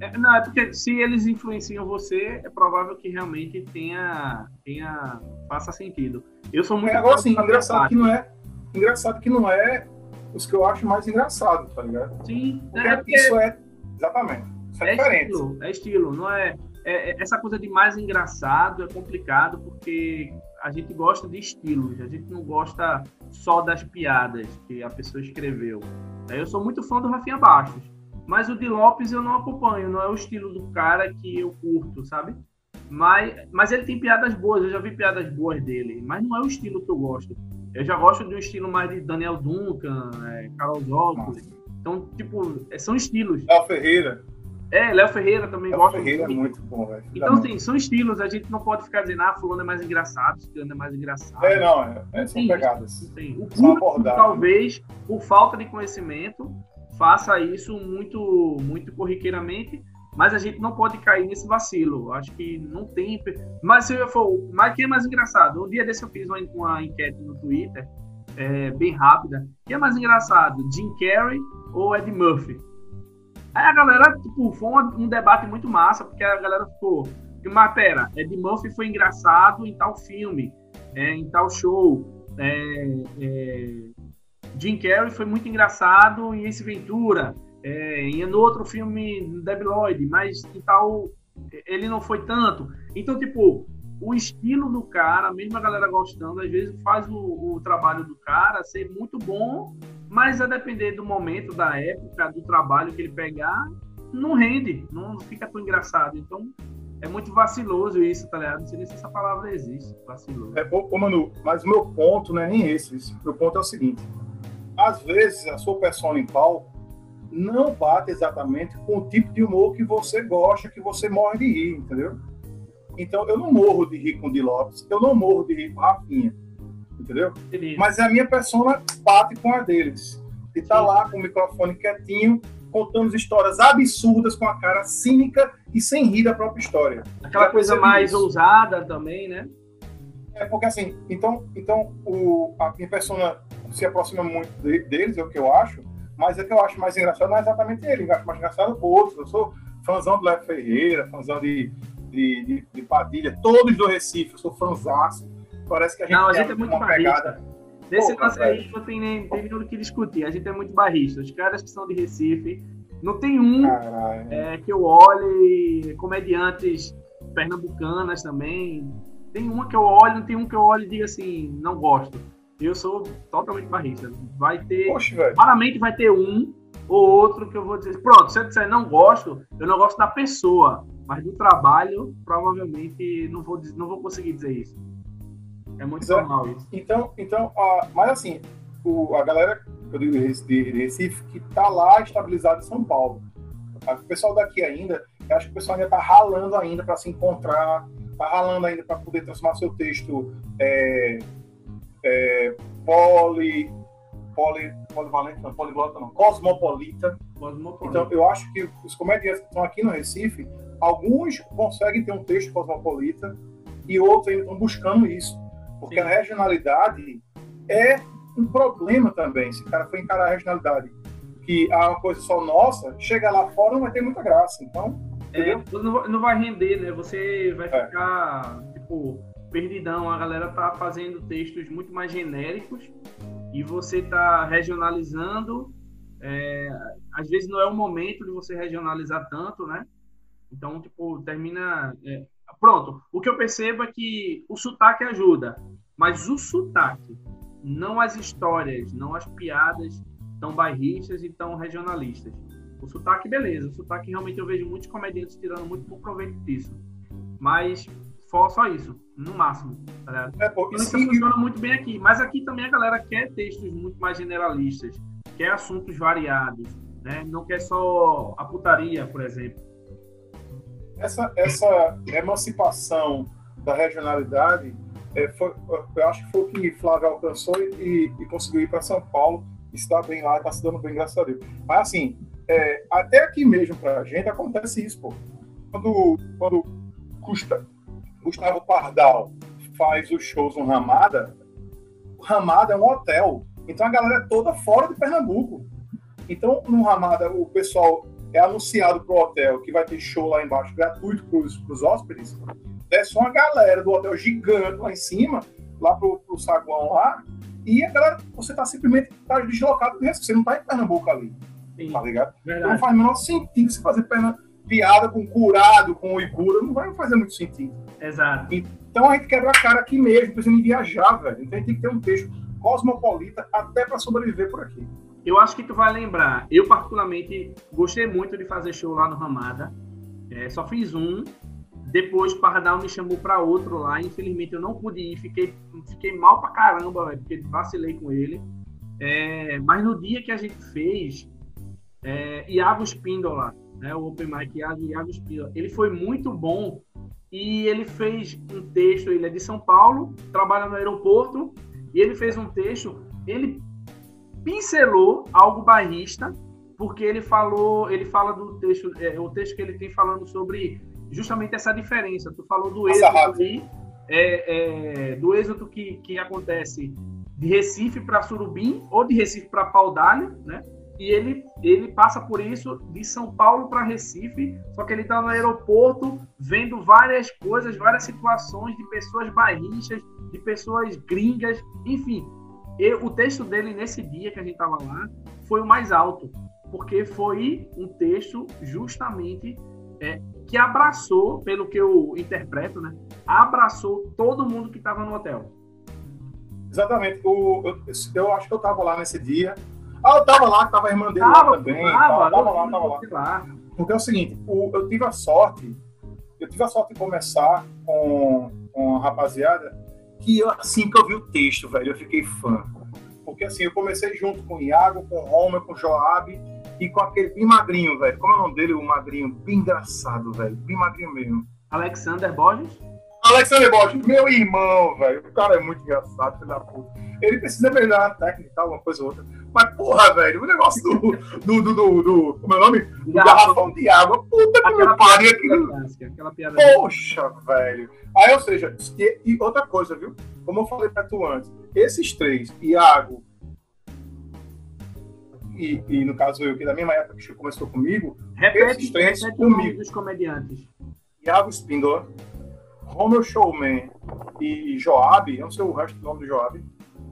É, não, é porque se eles influenciam você, é provável que realmente tenha, tenha faça sentido. Eu sou muito é, agora, assim, engraçado que não é engraçado que não é os que eu acho mais engraçados, tá ligado? Sim, porque é porque isso é. Exatamente. Isso é, é diferente. Estilo, é estilo, não é. É, é, essa coisa de mais engraçado é complicado porque a gente gosta de estilos, a gente não gosta só das piadas que a pessoa escreveu. Eu sou muito fã do Rafinha Baixos, mas o de Lopes eu não acompanho, não é o estilo do cara que eu curto, sabe? Mas, mas ele tem piadas boas, eu já vi piadas boas dele, mas não é o estilo que eu gosto. Eu já gosto de um estilo mais de Daniel Duncan, é, Carol Zócoli. Então, tipo, é, são estilos. Léo Ferreira. É, Léo Ferreira também Léo gosta. Ferreira é muito bom, velho. Então, assim, são estilos. A gente não pode ficar dizendo, ah, fulano é mais engraçado, fulano é mais engraçado. É, não, é, é são pegadas. Sim. O público, talvez, por falta de conhecimento, faça isso muito, muito corriqueiramente mas a gente não pode cair nesse vacilo. Acho que não tem. Mas se eu for. Mas que é mais engraçado? Um dia desse eu fiz uma, uma enquete no Twitter, é, bem rápida. que é mais engraçado? Jim Carrey ou Ed Murphy? Aí a galera, tipo, foi um, um debate muito massa, porque a galera ficou. Mas pera, Ed Murphy foi engraçado em tal filme, é, em tal show. É, é, Jim Carrey foi muito engraçado em Ace Ventura. É, e no outro filme, Debi Lloyd, mas e tal, ele não foi tanto. Então, tipo, o estilo do cara, mesmo a galera gostando, às vezes faz o, o, trabalho do cara ser muito bom, mas a depender do momento, da época, do trabalho que ele pegar, não rende, não fica tão engraçado. Então, é muito vaciloso isso, tá ligado? Não sei nem se essa palavra existe, vaciloso. É, ô, Manu, mas o meu ponto não é nem esse. Meu ponto é o seguinte: às vezes a sua persona em palco não bate exatamente com o tipo de humor que você gosta, que você morre de rir, entendeu? Então, eu não morro de rir com o Di Lopes, eu não morro de rir com Rafinha, entendeu? Mas a minha persona bate com a deles. E tá Sim. lá com o microfone quietinho, contando histórias absurdas com a cara cínica e sem rir da própria história. Aquela coisa mais isso. ousada também, né? É porque assim, então, então o, a minha persona se aproxima muito de, deles, é o que eu acho, mas o que eu acho mais engraçado não é exatamente ele, eu acho mais engraçado outros. Eu sou fãzão do Léo Ferreira, fãzão de, de, de, de, Padilha, todos do Recife, eu sou fãzaço. Parece que a gente, não, a gente é muito pegada. Desse lance aí não tem nem, tem nem o que discutir, a gente é muito barrista. Os caras que são de Recife, não tem um é, que eu olhe, comediantes pernambucanas também. Tem uma que eu olho, não tem um que eu olho e diga assim, não gosto eu sou totalmente barrista. Vai ter. Poxa, raramente vai ter um ou outro que eu vou dizer. Pronto, se eu disser não gosto, eu não gosto da pessoa, mas do trabalho, provavelmente não vou, não vou conseguir dizer isso. É muito Exato. normal isso. Então, então uh, mas assim, o, a galera eu digo de Recife que tá lá estabilizado em São Paulo. O pessoal daqui ainda, eu acho que o pessoal ainda tá ralando ainda para se encontrar, tá ralando ainda para poder transformar seu texto é, é, poli, poli, polivalente, não, poliglota não, cosmopolita. cosmopolita. Então, eu acho que os comediantes que estão aqui no Recife, alguns conseguem ter um texto cosmopolita e outros ainda estão buscando isso. Porque Sim. a regionalidade é um problema também. Se o cara for encarar a regionalidade, que é uma coisa só nossa, chega lá fora não vai ter muita graça. Então, é, não, vai render, né? Você vai é. ficar, tipo, perdidão, a galera tá fazendo textos muito mais genéricos e você tá regionalizando. É, às vezes não é o momento de você regionalizar tanto, né? Então, tipo, termina. É, pronto. O que eu percebo é que o sotaque ajuda, mas o sotaque, não as histórias, não as piadas tão bairristas e tão regionalistas. O sotaque, beleza. O sotaque, realmente, eu vejo muitos comediantes tirando muito por proveito disso. Mas só isso, no máximo. Tá é, pô, isso funciona muito bem aqui. Mas aqui também a galera quer textos muito mais generalistas, quer assuntos variados, né? Não quer só a putaria, por exemplo. Essa, essa emancipação da regionalidade, é, foi, eu acho que foi o que Flávio alcançou e, e conseguiu ir para São Paulo. Está bem lá, está se dando bem, graças a Deus. Mas assim, é, até aqui mesmo para a gente acontece isso, pô. Quando, quando custa Gustavo Pardal faz os shows no Ramada, o Ramada é um hotel. Então a galera é toda fora de Pernambuco. Então, no Ramada, o pessoal é anunciado pro hotel que vai ter show lá embaixo gratuito pros, pros hóspedes. Desce uma galera do hotel gigante lá em cima, lá pro, pro saguão lá, e a galera, você tá simplesmente tá deslocado do resto, você não tá em Pernambuco ali. Sim, tá ligado? Então não faz o menor sentido você fazer perna, piada com curado, com ibura, não vai fazer muito sentido. Exato. Então a gente quebra a cara aqui mesmo, precisando viajar, velho. Então a gente tem que ter um texto cosmopolita até para sobreviver por aqui. Eu acho que tu vai lembrar. Eu, particularmente, gostei muito de fazer show lá no Ramada. É, só fiz um. Depois o Pardal me chamou para outro lá. Infelizmente eu não pude ir. Fiquei, fiquei mal pra caramba, véio, porque vacilei com ele. É, mas no dia que a gente fez, é, Iago Spindola, né, o Open Mic Iago, Iago Spindola, ele foi muito bom e ele fez um texto, ele é de São Paulo, trabalha no aeroporto, e ele fez um texto, ele pincelou algo barrista, porque ele falou, ele fala do texto, é, o texto que ele tem falando sobre justamente essa diferença. Tu falou do êxodo aí, é, é, do êxodo que, que acontece de Recife para Surubim ou de Recife para Paudalho, né? E ele, ele passa por isso de São Paulo para Recife, só que ele está no aeroporto vendo várias coisas, várias situações de pessoas bairristas, de pessoas gringas, enfim. E o texto dele nesse dia que a gente estava lá foi o mais alto, porque foi um texto justamente é, que abraçou, pelo que eu interpreto, né? Abraçou todo mundo que estava no hotel. Exatamente. O, eu, eu, acho que eu estava lá nesse dia. Ah, eu estava lá, estava a irmã dele tava, lá também. Tava, tava, lá, tava lá. lá. Porque é o seguinte, o, eu tive a sorte, eu tive a sorte de começar com, com a rapaziada que eu, assim que eu vi o texto, velho, eu fiquei fã. Porque assim, eu comecei junto com o Iago, com o Homer, com o Joab e com aquele bem magrinho, velho. Como é o nome dele? O magrinho, bem engraçado, velho. Bem magrinho mesmo. Alexander Borges? Alexander Borges, meu irmão, velho. O cara é muito engraçado, filho da puta. Ele precisa melhorar a técnica e tal, uma coisa ou outra. Mas, porra, velho, o negócio do. do, do, do, do como é o nome? Do garrafão de água. Puta que me pariu aquilo. Poxa, velho. Aí, ou seja, e, e, outra coisa, viu? Como eu falei pra tu antes, esses três, Iago, e, e no caso eu, que da mesma época que começou comigo, repete, esses três repete comigo. dos comediantes. Iago Spindola, Romeo Showman e Joab, eu não sei o resto do nome do Joab.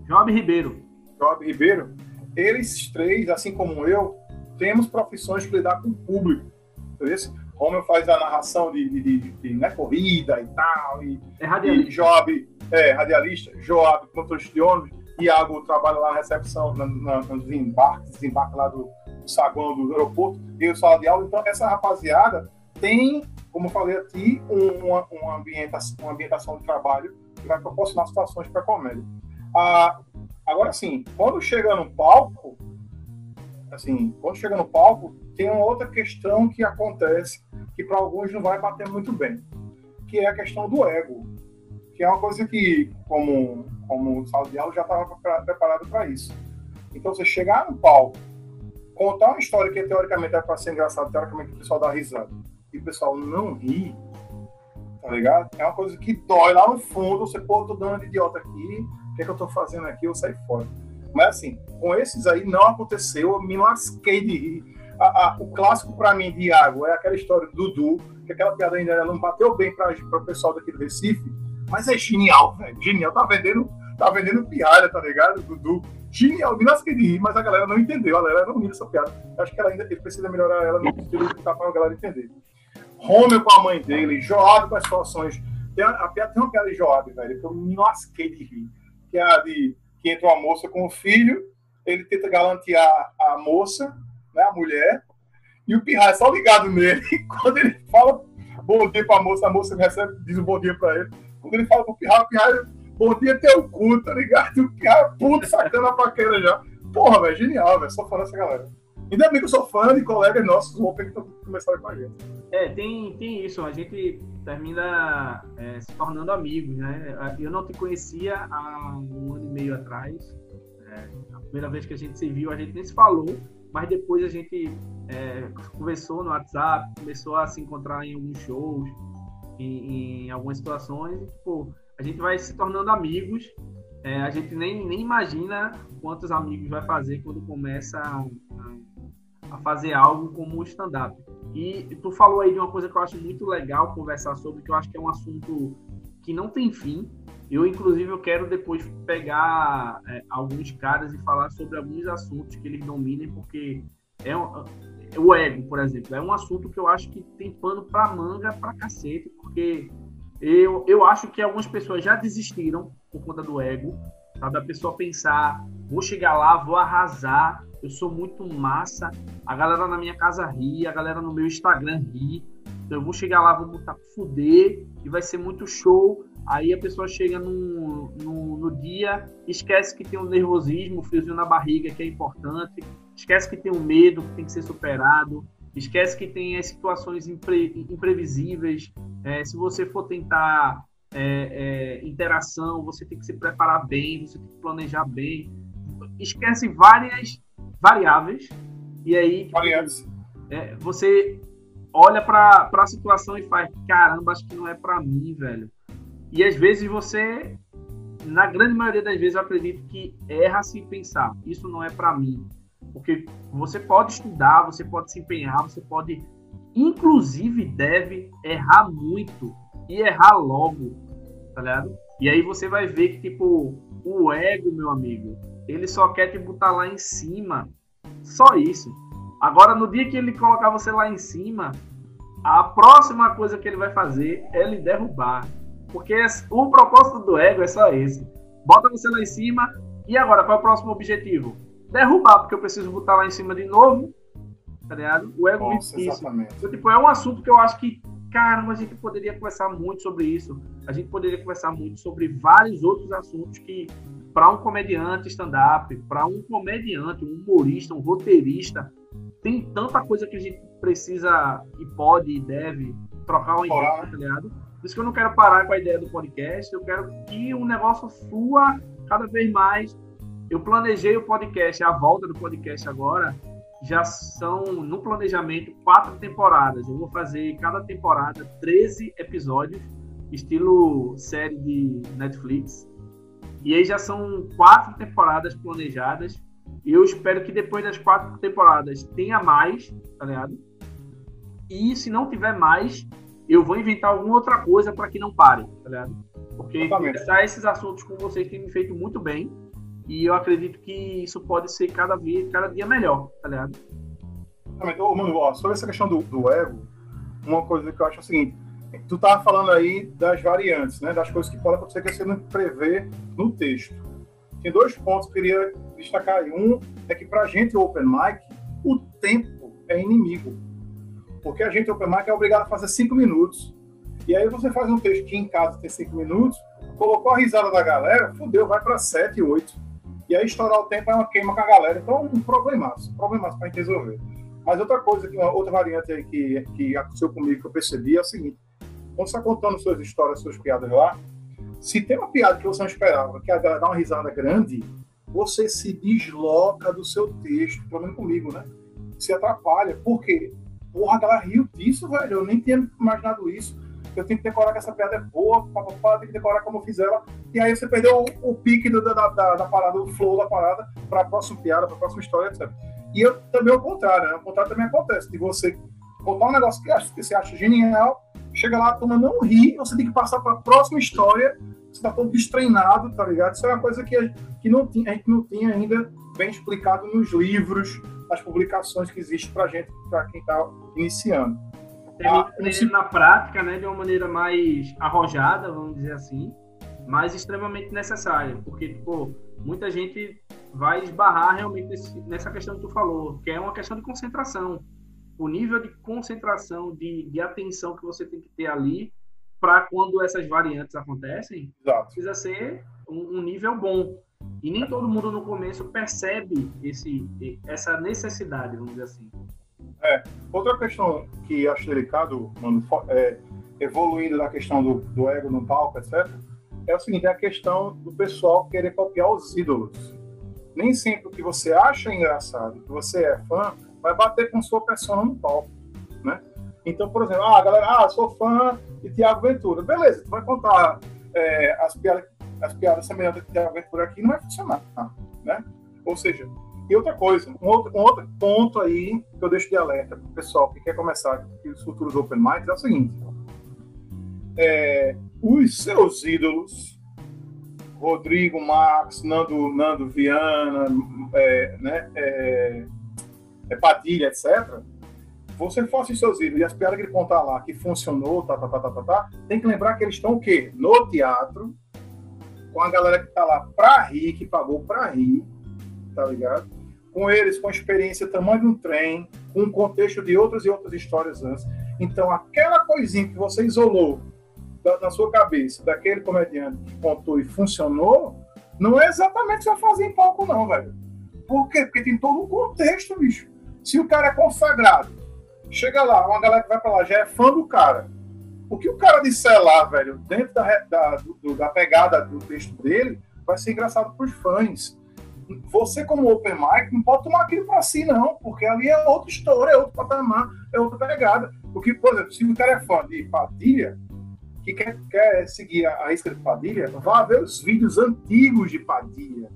Joab Ribeiro. Joab Ribeiro. Eles três, assim como eu, temos profissões que lidar com o público. Entendeu? Romeo faz a narração de, de, de, de né, corrida e tal. E, é radialista. E Joab é radialista. Joab, motorista de ônibus. Iago trabalha lá na recepção, na, na, no desembarque, desembarque lá do, do saguão do aeroporto. Eu sala de aula. Então, essa rapaziada tem como eu falei aqui, uma, uma, ambientação, uma ambientação de trabalho que vai proporcionar situações para comédia. Ah, agora, sim, quando chega no palco, assim, quando chega no palco, tem uma outra questão que acontece que para alguns não vai bater muito bem, que é a questão do ego, que é uma coisa que, como, como sala de aula, já estava preparado para isso. Então, você chegar no palco, contar uma história que teoricamente é para ser engraçada, teoricamente o pessoal dá risada, e o pessoal não ri, tá ligado? É uma coisa que dói lá no fundo. Você, pô, tô dando de idiota aqui, o que é que eu tô fazendo aqui? Eu saí fora. Mas assim, com esses aí não aconteceu, eu me lasquei de rir. A, a, o clássico para mim de Iago é aquela história do Dudu, que aquela piada ainda não bateu bem para o pessoal daqui do Recife, mas é genial, velho. Genial, tá vendendo, tá vendendo piada, tá ligado? Dudu. Genial, me lasquei de rir, mas a galera não entendeu, a galera não riu essa piada. Eu acho que ela ainda precisa melhorar ela no estilo que tá pra galera entender. Homer com a mãe dele, Joab com as situações. Tem, a, tem uma piada de Joab, velho, que eu me lasquei de rir. Que é a de que entra uma moça com o filho, ele tenta galantear a moça, né, a mulher, e o Pirra é só ligado nele. Quando ele fala bom dia pra moça, a moça recebe, diz um bom dia pra ele. Quando ele fala pro Pirra, o Pirra, bom dia teu cu, tá ligado? E o Pirra, é puto, sacando a paqueira já. Porra, velho, genial, velho, só falando essa galera. Ainda bem que eu sou fã de colegas nossos Open que começaram com a gente. É, tem, tem isso. A gente termina é, se tornando amigos, né? Eu não te conhecia há um ano e meio atrás. É, a primeira vez que a gente se viu, a gente nem se falou, mas depois a gente é, conversou no WhatsApp, começou a se encontrar em alguns shows, em, em algumas situações. E, pô, a gente vai se tornando amigos. É, a gente nem, nem imagina quantos amigos vai fazer quando começa a, a fazer algo como o stand-up. E tu falou aí de uma coisa que eu acho muito legal conversar sobre, que eu acho que é um assunto que não tem fim. Eu, inclusive, eu quero depois pegar é, alguns caras e falar sobre alguns assuntos que eles dominem, porque é, o ego, por exemplo, é um assunto que eu acho que tem pano para manga para cacete, porque eu, eu acho que algumas pessoas já desistiram por conta do ego, sabe? A pessoa pensar, vou chegar lá, vou arrasar, eu sou muito massa, a galera na minha casa ri, a galera no meu Instagram ri, então eu vou chegar lá, vou botar fuder e vai ser muito show. Aí a pessoa chega no, no, no dia, esquece que tem um nervosismo, um friozinho na barriga que é importante, esquece que tem um medo que tem que ser superado, esquece que tem as situações impre, imprevisíveis. É, se você for tentar é, é, interação, você tem que se preparar bem, você tem que planejar bem. Esquece várias variáveis e aí Variantes. É, você olha para a situação e faz caramba, acho que não é para mim, velho. E às vezes você, na grande maioria das vezes, eu acredito que erra se pensar, isso não é para mim. Porque você pode estudar, você pode se empenhar, você pode, inclusive, deve errar muito e errar logo, tá ligado? E aí você vai ver que, tipo, o ego, meu amigo, ele só quer te botar lá em cima. Só isso. Agora, no dia que ele colocar você lá em cima, a próxima coisa que ele vai fazer é lhe derrubar. Porque o propósito do ego é só esse. Bota você lá em cima. E agora, qual é o próximo objetivo? Derrubar, porque eu preciso botar lá em cima de novo. Tá ligado? O ego Nossa, isso. Então, tipo, é um assunto que eu acho que, caramba, a gente poderia conversar muito sobre isso. A gente poderia conversar muito sobre vários outros assuntos que, para um comediante stand-up, para um comediante, um humorista, um roteirista, tem tanta coisa que a gente precisa e pode e deve trocar uma ideia, tá ligado? Por isso que eu não quero parar com a ideia do podcast, eu quero que o negócio flua cada vez mais. Eu planejei o podcast, a volta do podcast agora, já são, no planejamento, quatro temporadas. Eu vou fazer cada temporada 13 episódios, estilo série de Netflix. E aí já são quatro temporadas planejadas. E eu espero que depois das quatro temporadas tenha mais, tá ligado? E se não tiver mais, eu vou inventar alguma outra coisa para que não pare, tá ligado? Porque conversar esses assuntos com vocês tem me feito muito bem. E eu acredito que isso pode ser cada, vez, cada dia melhor, tá ligado? Ô, mano, ó, sobre essa questão do, do ego, uma coisa que eu acho é o seguinte: tu tava falando aí das variantes, né? Das coisas que podem acontecer que você não prevê no texto. Tem dois pontos que eu queria destacar. Um é que pra gente, o Open Mic, o tempo é inimigo. Porque a gente, Open Mic, é obrigado a fazer cinco minutos. E aí você faz um texto que em casa tem cinco minutos, colocou a risada da galera, fudeu, vai para sete, oito. E aí estourar o tempo é uma queima com a galera. Então, um problemaço, problemaço pra gente resolver. Mas outra coisa, outra variante aí que, que aconteceu comigo que eu percebi é o seguinte: quando você está contando suas histórias, suas piadas lá, se tem uma piada que você não esperava, que galera dá uma risada grande, você se desloca do seu texto, pelo menos comigo, né? Se atrapalha. Por quê? Porra, a galera riu disso, velho. Eu nem tinha imaginado isso. Eu tenho que decorar que essa piada é boa, papapá, tenho que decorar como eu fiz ela. E aí você perdeu o, o pique do- da, da, da parada, o flow da parada, para a próxima piada, para a próxima história, etc. E eu também o contrário, né? O contrário também acontece, de você contar um negócio que, acha, que você acha genial, chega lá, a turma não ri, você tem que passar para a próxima história, você está todo destreinado, tá ligado? Isso é uma coisa que, a, que não tinha, a gente não tinha ainda bem explicado nos livros, nas publicações que existem para gente, para quem está iniciando. Termina Ah, na prática, né, de uma maneira mais arrojada, vamos dizer assim, mas extremamente necessária, porque, tipo, muita gente vai esbarrar realmente nessa questão que tu falou, que é uma questão de concentração. O nível de concentração, de, de atenção que você tem que ter ali para quando essas variantes acontecem, Exato. precisa ser um, um nível bom. E nem todo mundo no começo percebe esse, essa necessidade, vamos dizer assim. Outra questão que acho delicado, mano, é, evoluindo na questão do, do ego no palco, etc., é o seguinte, é a questão do pessoal querer copiar os ídolos. Nem sempre o que você acha engraçado, o que você é fã, vai bater com sua persona no palco, né? Então, por exemplo, ah, galera, ah, sou fã de Tiago Ventura. Beleza, tu vai contar é, as piadas, as piadas semelhantes de Tiago Ventura aqui, não vai funcionar, né? Ou seja, e outra coisa, um outro, um outro ponto aí que eu deixo de alerta para o pessoal que quer começar os futuros Open Mics é o seguinte: é, os seus ídolos, Rodrigo, Max, Nando, Nando Viana, é, né, é, é, Padilha, etc., você for assistir seus vídeos e as piadas que ele contar lá, que funcionou, tá, tá, tá, tá, tá, tá, tem que lembrar que eles estão o quê? No teatro, com a galera que tá lá pra rir, que pagou pra rir, tá ligado? Com eles, com experiência tamanho de um trem, com um contexto de outras e outras histórias antes. Então, aquela coisinha que você isolou da, na sua cabeça, daquele comediante que contou e funcionou, não é exatamente o vai fazer em palco, não, velho. Por quê? Porque tem todo um contexto, bicho. Se o cara é consagrado, chega lá, uma galera que vai pra lá já é fã do cara. O que o cara disser lá, velho, dentro da, da, do, da pegada do texto dele, vai ser engraçado pros fãs. Você, como open mic, não pode tomar aquilo pra si, não, porque ali é outra história, é outro patamar, é outra pegada. Porque, por exemplo, se o cara é fã de Padilha, que quer, quer seguir a, a de Padilha, vá ver os vídeos antigos de Padilha.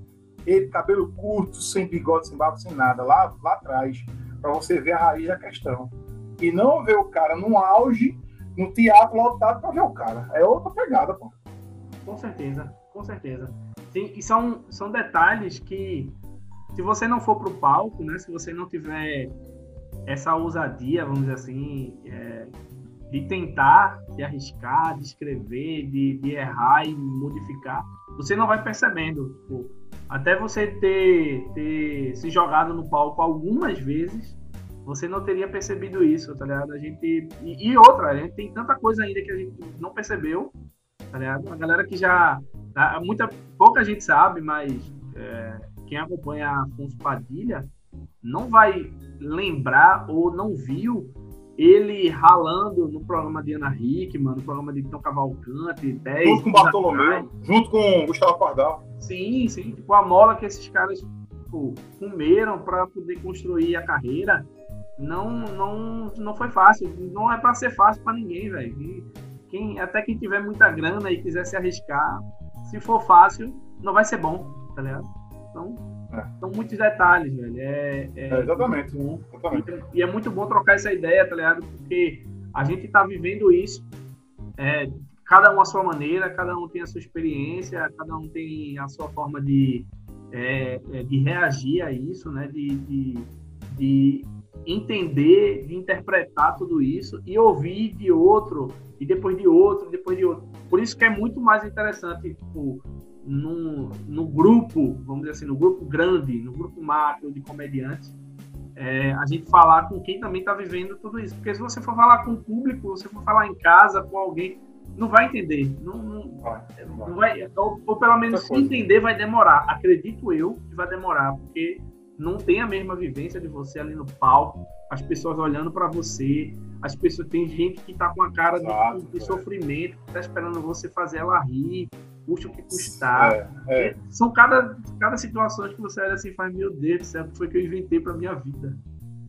Ele, cabelo curto, sem bigode, sem barba, sem nada, lá, lá atrás, para você ver a raiz da questão. E não ver o cara no auge, no teatro lotado para ver o cara. É outra pegada, pô. Com certeza, com certeza. Sim, e são, são detalhes que, se você não for pro palco, né, se você não tiver essa ousadia, vamos dizer assim, é, de tentar, de arriscar, de escrever, de, de errar e modificar, você não vai percebendo. Tipo, até você ter, ter se jogado no palco algumas vezes, você não teria percebido isso, tá ligado? A gente. E, e, outra, a gente tem tanta coisa ainda que a gente não percebeu, tá ligado? A galera que já. Muita, pouca gente sabe, mas é, quem acompanha Afonso Padilha não vai lembrar ou não viu ele ralando no programa de Ana Hickman, no programa de Tom Cavalcante, 10. Junto com Bartolomeu, junto com Gustavo Pardal. Sim, sim. Tipo, a mola que esses caras tipo, comeram para poder construir a carreira não, não, não foi fácil. Não é para ser fácil para ninguém, velho. Quem, até quem tiver muita grana e quiser se arriscar, se for fácil, não vai ser bom, tá ligado? Então. São muitos detalhes, velho. É, é, é exatamente. exatamente. E, é muito bom trocar essa ideia, tá ligado? Porque a gente tá vivendo isso, é, cada um a sua maneira, cada um tem a sua experiência, cada um tem a sua forma de, é, é, de reagir a isso, né? De, de, de entender, de interpretar tudo isso e ouvir de outro, e depois de outro, depois de outro. Por isso que é muito mais interessante, tipo, no, no grupo, vamos dizer assim, no grupo grande, no grupo macro de comediantes, é, a gente falar com quem também está vivendo tudo isso. Porque se você for falar com o público, se você for falar em casa com alguém, não vai entender. Não, não, vai, não vai, ou, ou, pelo menos se entender vai demorar. Acredito eu que vai demorar, porque não tem a mesma vivência de você ali no palco, as pessoas olhando para você, as pessoas tem gente que está com a cara Exato, de, de sofrimento, que está esperando você fazer ela rir, custe o que custar. É, é. São cada, cada situações que você olha assim e faz, meu Deus do céu, o que foi que eu inventei para minha vida?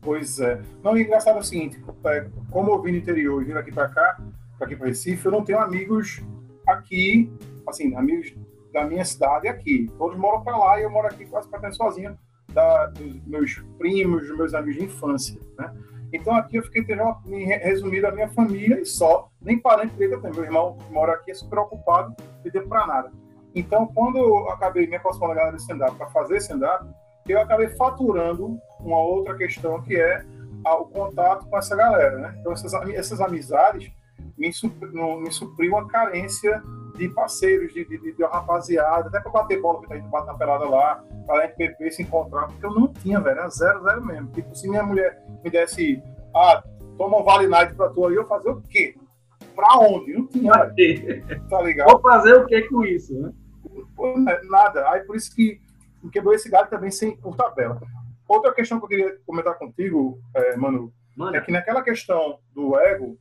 Pois é. Não, o engraçado é o seguinte, é, como eu vim no interior e vim aqui para cá, para aqui para Recife, eu não tenho amigos aqui, assim, amigos da minha cidade aqui. Todos moram para lá e eu moro aqui quase para sozinho, da, dos meus primos, dos meus amigos de infância, né? Então aqui eu fiquei me resumido a minha família e só, nem parente eu tenho. Meu irmão que mora aqui é super ocupado e deu para nada. Então quando eu acabei me aproximando da galera de stand-up para fazer stand-up, eu acabei faturando uma outra questão que é o contato com essa galera, né? Então essas, essas amizades me, me supriu uma carência de parceiros, de, de, de, rapaziada, até para bater bola, que a gente bate na pelada lá, para a gente beber, se encontrar, porque eu não tinha, velho, era zero, zero mesmo. Tipo, se minha mulher me desse, ah, toma um Vale Night pra tu aí, eu fazer o quê? Pra onde? Não tinha, Tá ligado? Vou fazer o que com isso, né? É, nada. Aí por isso que quebrou esse galho também sem por tabela. Outra questão que eu queria comentar contigo, é, Manu, Mano. é que naquela questão do ego,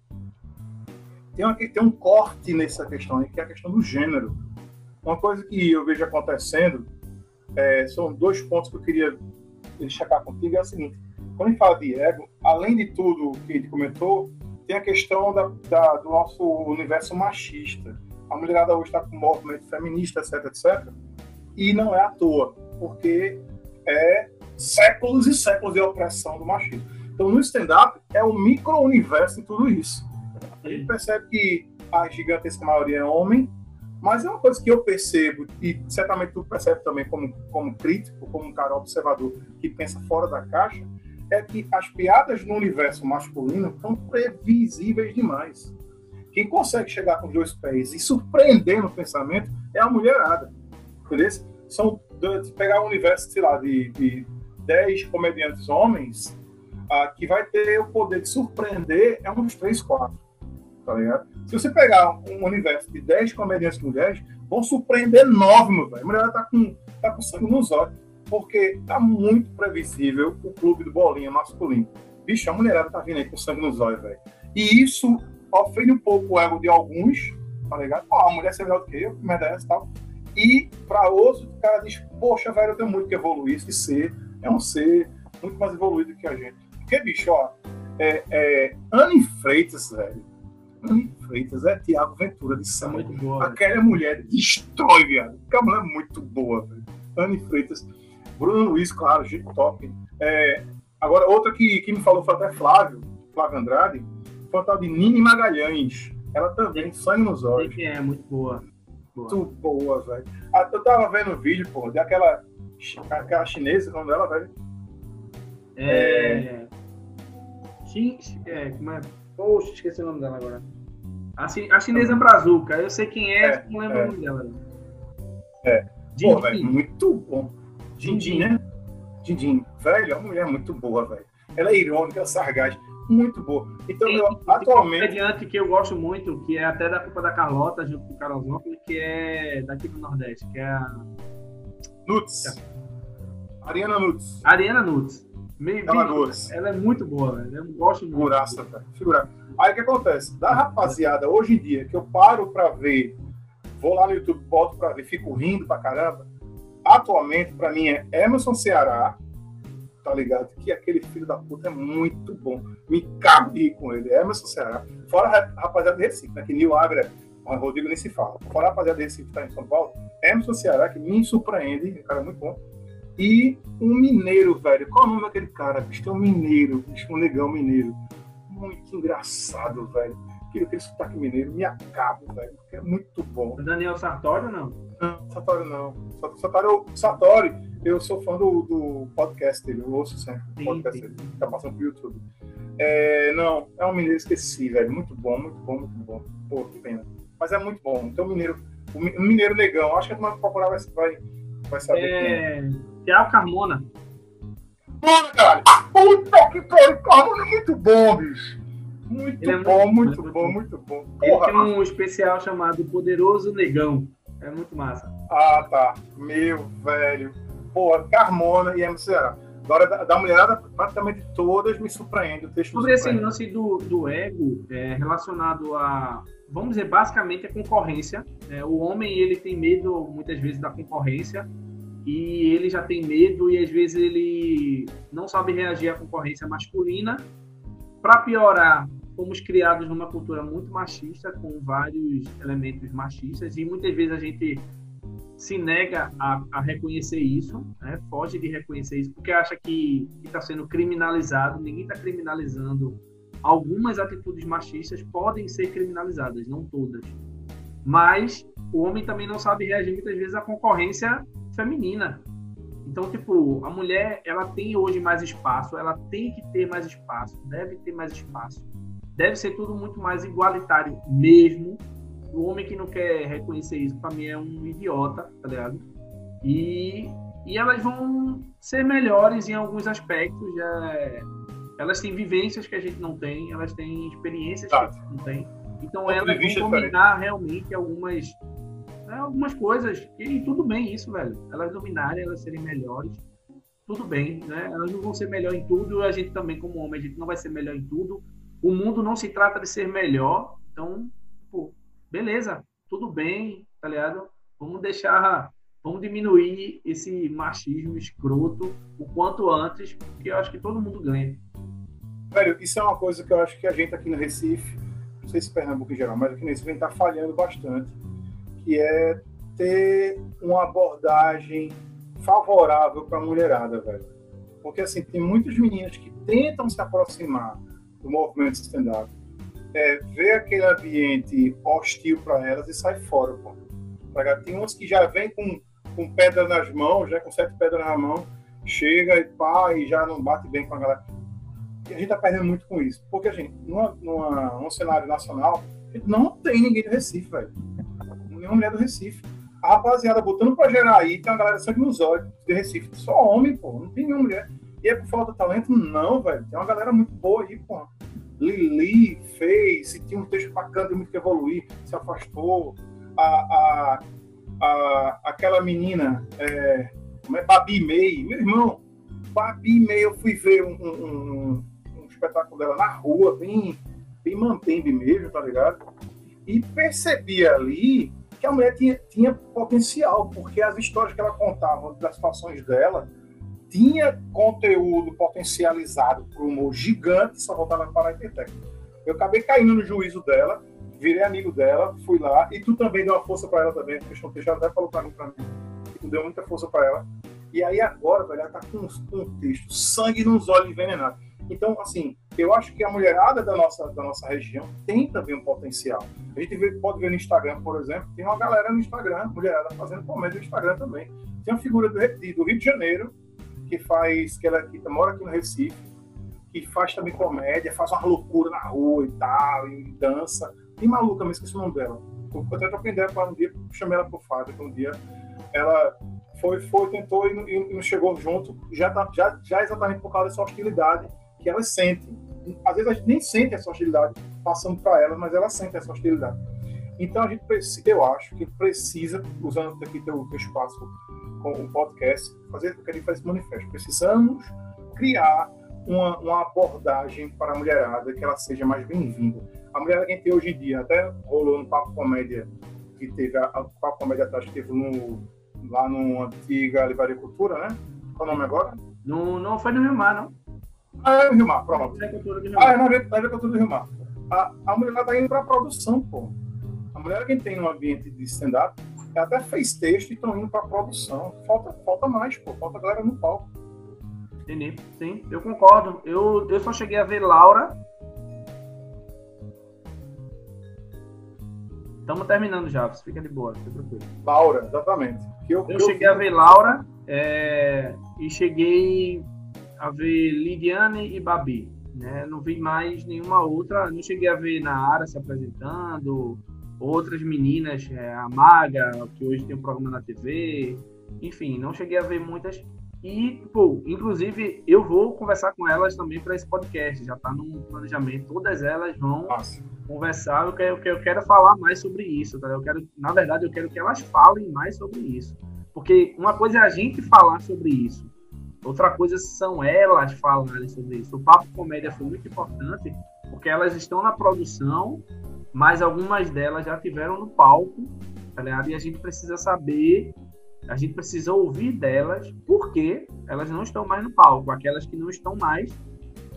tem, uma, tem um corte nessa questão que é a questão do gênero. Uma coisa que eu vejo acontecendo, é, são dois pontos que eu queria checar contigo, é o seguinte, quando a gente fala de ego, além de tudo que gente comentou, tem a questão da, da, do nosso universo machista. A mulherada hoje está com movimento feminista, etc, etc. E não é à toa, porque é séculos e séculos de opressão do machismo. Então, no stand-up, é um micro-universo em tudo isso. A gente percebe que a gigantesca maioria é homem, mas é uma coisa que eu percebo, e certamente tu percebe também como, como crítico, como um cara observador que pensa fora da caixa, é que as piadas no universo masculino são previsíveis demais. Quem consegue chegar com dois pés e surpreender no pensamento é a mulherada. Entendeu? São, pegar um universo, sei lá, de, de 10 comediantes homens, ah, que vai ter o poder de surpreender é uns 3, 4. Tá ligado? Se você pegar um universo de 10 comediantes mulheres, vão surpreender 9, meu velho. A mulher tá com, tá com sangue nos olhos. Porque tá muito previsível o clube do bolinha masculino. Bicho, a mulherada tá vindo aí com sangue nos olhos, velho. E isso ofende um pouco o ego de alguns, tá ligado? A mulher é melhor do que eu, que merda é essa tal. E para outros, o cara diz, poxa, velho, eu tenho muito que evoluir, esse ser é um ser muito mais evoluído que a gente. Porque, bicho, ó, é, é, Anne Freitas, velho. Anne Freitas é Tiago Ventura de Samba. Aquela mulher destrói, viado. Aquela mulher é muito boa, velho. Anne Freitas. Bruno Luiz, claro, gente top. É, agora, outra que, que me falou foi até Flávio, Flávio Andrade, foi a tal de Nini Magalhães. Ela também, sangue nos olhos. É, muito boa. Muito boa, velho. Ah, eu tava vendo o vídeo, pô, daquela aquela chinesa, como dela, velho. É. Xin, é, como é? Poxa, esqueci o nome dela agora. A, a chinesa Brazuca. Eu sei quem é, é não lembro é. o nome dela. É. Pô, velho, muito bom. Dindim, né? Dindim. Velho, é uma mulher muito boa, velho. Ela é irônica, sargástica, muito boa. Então, tem, eu, tem atualmente. Um comediante que eu gosto muito, que é até da culpa da Carlota, junto com o Carlos Zócoli, que é daqui do Nordeste, que é a. Nuts. Ariana Nuts. Ariana Nuts. Meio, ela, Nuts. ela é muito boa, velho. Eu gosto muito. Figuraça, velho. Figuraça. Aí o que acontece? Da rapaziada, hoje em dia, que eu paro pra ver, vou lá no YouTube, boto pra ver, fico rindo pra caramba. Atualmente, pra mim, é Emerson Ceará, tá ligado? Que aquele filho da puta é muito bom. Me cabe com ele. Emerson Ceará. Fora a rapaziada de Recife, né? Que Nil Agra, o Rodrigo nem se fala. Fora a rapaziada de Recife tá em São Paulo, Emerson Ceará, que me surpreende, um cara muito bom. E um mineiro, velho. Qual é o nome daquele cara? Bicho, tem um mineiro, bicho, um negão mineiro muito engraçado, velho. Aquele, aquele sotaque mineiro me acabo, velho, porque é muito bom. Daniel Sartori ou não? Não, Sartori não. Sartori, Sartori, eu sou fã do, do podcast dele, eu ouço sempre o podcast dele, tá passando pro YouTube. É, não, é um mineiro esqueci, velho. Muito bom, muito bom, muito bom. Pô, que pena. Mas é muito bom. Então, o mineiro, o mineiro negão, acho que a turma procurar vai, vai, vai saber é... quem é. Tiago Carmona. Mano, cara, puta que pariu, Carmona é muito bom, bicho. Muito é bom, muito, muito, bom, muito bom. Ele tem um especial chamado Poderoso Negão. É muito massa. Ah, tá. Meu velho. Porra, Carmona e MC Agora, da, da mulherada, praticamente todas me surpreendem. Sobre esse lance do, do ego é, relacionado a, vamos dizer, basicamente a concorrência. É, o homem, ele tem medo, muitas vezes, da concorrência e ele já tem medo e às vezes ele não sabe reagir à concorrência masculina. Para piorar, fomos criados numa cultura muito machista, com vários elementos machistas, e muitas vezes a gente se nega a, a reconhecer isso, né? foge de reconhecer isso, porque acha que está sendo criminalizado. Ninguém está criminalizando. Algumas atitudes machistas podem ser criminalizadas, não todas. Mas o homem também não sabe reagir muitas vezes à concorrência feminina. Então, tipo, a mulher, ela tem hoje mais espaço, ela tem que ter mais espaço, deve ter mais espaço. Deve ser tudo muito mais igualitário mesmo. O homem que não quer reconhecer isso, para mim, é um idiota, tá ligado? E, e elas vão ser melhores em alguns aspectos. Já, elas têm vivências que a gente não tem, elas têm experiências tá. que a gente não tem. Então, elas vão dominar realmente algumas né, algumas coisas, e tudo bem isso, velho. Elas dominarem, elas serem melhores, tudo bem, né? Elas não vão ser melhor em tudo, a gente também, como homem, a gente não vai ser melhor em tudo. O mundo não se trata de ser melhor, então, pô, beleza, tudo bem, tá ligado? Vamos deixar, vamos diminuir esse machismo escroto o quanto antes, porque eu acho que todo mundo ganha. Velho, isso é uma coisa que eu acho que a gente aqui no Recife, não sei se Pernambuco em geral, mas aqui no Recife a gente tá falhando bastante que é ter uma abordagem favorável para a mulherada, velho. Porque, assim, tem muitos meninos que tentam se aproximar do movimento stand-up, é, vê aquele ambiente hostil para elas e sai fora, pô. Tá tem uns que já vem com, com pedra nas mãos, já com sete pedras na mão, chega e pá, e já não bate bem com a galera. E a gente está perdendo muito com isso. Porque, a gente, numa, numa, num cenário nacional, não tem ninguém do Recife, velho. Nenhuma mulher do Recife. A rapaziada botando pra gerar aí, tem uma galera sangue nos olhos de Recife. Só homem, pô. Não tem nenhuma mulher. E é por falta de talento? Não, velho. Tem uma galera muito boa aí, pô. Lili fez, se tinha um texto bacana, tem muito que evoluir, se afastou. A, a, a, aquela menina, é, como é? Babi May, meu irmão, Babi May, eu fui ver um, um espetáculo dela na rua, bem, bem mantendo mesmo, tá ligado? E percebi ali que a mulher tinha, tinha potencial, porque as histórias que ela contava das situações dela tinha conteúdo potencializado para o humor gigante, só voltava para a Intertech. Eu acabei caindo no juízo dela, virei amigo dela, fui lá, e tu também deu uma força para ela também, porque o Teixeira até falou para mim, para mim, que tu deu muita força para ela. E aí agora, velho, ela tá com um texto, sangue nos olhos envenenado. Então, assim, eu acho que a mulherada da nossa, da nossa região tem também um potencial. A gente vê, pode ver no Instagram, por exemplo, tem uma galera no Instagram, mulherada fazendo comédia no Instagram também. Tem uma figura do, do Rio de Janeiro, que faz, que ela que mora aqui no Recife, que faz também comédia, faz uma loucura na rua e tal, e dança. Tem maluca, mas esqueci o nome dela. Eu até troquei ideia para um dia, chamei ela pro Fábio, um dia ela foi, foi tentou e, e, não chegou junto, já, tá, já, já exatamente por causa dessa hostilidade que elas sentem. Às vezes a gente nem sente essa hostilidade passando para elas, mas ela sente essa hostilidade. Então a gente eu acho que precisa, usando aqui teu, teu espaço com o podcast, fazer o que ele faz esse manifesto. Precisamos criar uma, uma, abordagem para a mulherada que ela seja mais bem-vinda. A mulherada que a gente tem hoje em dia, até rolou no Papo Comédia, que teve a, a Papo Comédia atrás, que teve no, lá no antiga Livraria Cultura, né? Qual o nome agora? No, não foi no Rio Mar, não. Ah, é no Rio Mar, pronto. Ah, é na Livraria Cultura do Rio Mar. A, a mulherada está indo para a produção, pô. A mulher que tem um ambiente de stand-up até fez texto e estão indo para produção. Falta, falta mais, pô. Falta galera no palco. Entendi. Sim, eu concordo. Eu, eu só cheguei a ver Laura. Estamos terminando já, você fica de boa, fica tranquilo. Laura, exatamente. Eu, eu, eu cheguei a ver Laura é, e cheguei a ver Lidiane e Babi. Né? Não vi mais nenhuma outra. Não cheguei a ver na área se apresentando outras meninas, é, a Maga, que hoje tem um programa na TV, enfim, não cheguei a ver muitas. E, pô, inclusive, eu vou conversar com elas também para esse podcast, já está no planejamento, todas elas vão Nossa. conversar, eu quero, eu quero falar mais sobre isso, tá? eu quero, na verdade, eu quero que elas falem mais sobre isso, porque uma coisa é a gente falar sobre isso, outra coisa são elas falarem sobre isso. O Papo Comédia foi muito importante, porque elas estão na produção mas algumas delas já tiveram no palco, tá ligado? E a gente precisa saber, a gente precisa ouvir delas porque elas não estão mais no palco, aquelas que não estão mais,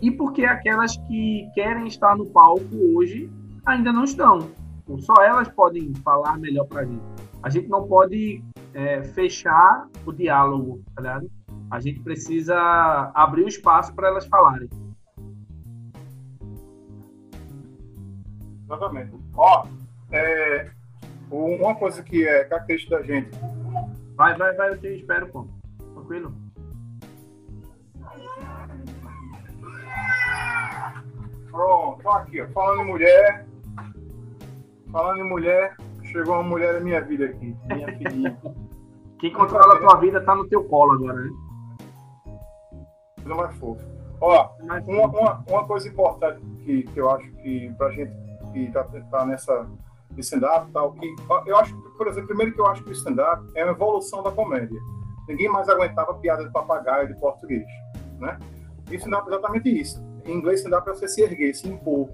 e porque aquelas que querem estar no palco hoje ainda não estão. Só elas podem falar melhor pra gente. A gente não pode é, fechar o diálogo, tá ligado? A gente precisa abrir o espaço para elas falarem. Exatamente. Ó, é, uma coisa que é característica da gente. Vai, vai, vai, eu te espero, pô. Tranquilo. Pronto, aqui, ó, falando em mulher. Falando em mulher, chegou uma mulher da minha vida aqui, minha filhinha. Quem controla a tua vida tá no teu colo agora, né? Não mais fofo. Ó, uma, uma, uma coisa importante que, que eu acho que pra gente que está tá nessa stand-up tal, que eu acho, por exemplo, primeiro que eu acho que o stand-up é uma evolução da comédia. Ninguém mais aguentava piada de papagaio de português, né? E stand-up é exatamente isso. Em inglês, stand-up é você se erguer, se impor,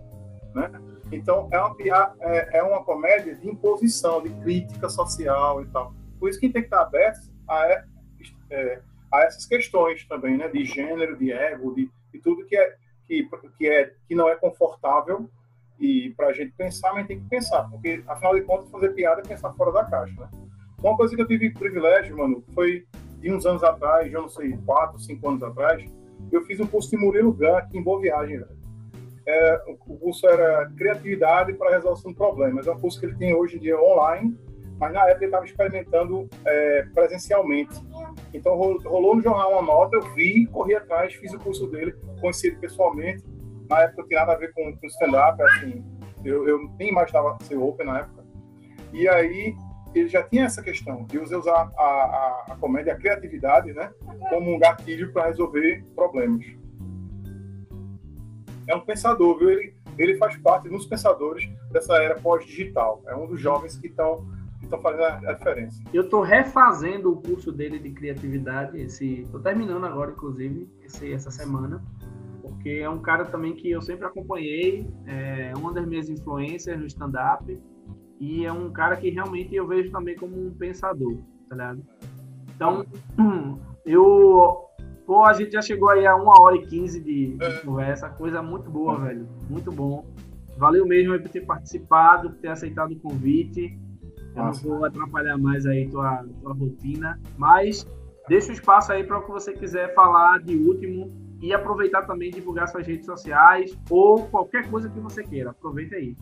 né? Então, é uma, é, é uma comédia de imposição, de crítica social e tal. Por isso que tem que estar aberto a, é, a essas questões também, né? De gênero, de ego, de, de tudo que é, que, que, é, que não é confortável e para a gente pensar, mas tem que pensar, porque afinal de contas, fazer piada é pensar fora da caixa, né? Uma coisa que eu tive privilégio, mano, foi de uns anos atrás, já não sei, quatro, cinco anos atrás, eu fiz um curso de Murilo Gun aqui em Boa Viagem, velho. É, o curso era Criatividade para Resolução de Problemas. É um curso que ele tem hoje em dia online, mas na época ele estava experimentando é, presencialmente Então rolou no jornal uma nota, eu vi, corri atrás, fiz o curso dele, conheci ele pessoalmente. Na época não tinha nada a ver com, com stand-up, assim, eu, eu nem imaginava ser open na época. E aí ele já tinha essa questão de usar a, a, a comédia, a criatividade, né, como um gatilho para resolver problemas. É um pensador, viu? Ele, ele faz parte dos pensadores dessa era pós-digital. É um dos jovens que estão estão fazendo a, diferença. Eu estou refazendo o curso dele de criatividade, esse, estou terminando agora, inclusive, esse, essa semana, porque é um cara também que eu sempre acompanhei, é uma das minhas influências no stand-up, e é um cara que realmente eu vejo também como um pensador, tá ligado? Então, eu. Pô, a gente já chegou aí a uma hora e quinze de, de é. conversa, coisa muito boa, velho. Muito bom. Valeu mesmo por ter participado, por ter aceitado o convite. Eu não vou atrapalhar mais aí tua, tua rotina, mas deixa o espaço aí para o que você quiser falar de último e aproveitar também divulgar suas redes sociais ou qualquer coisa que você queira. Aproveita aí.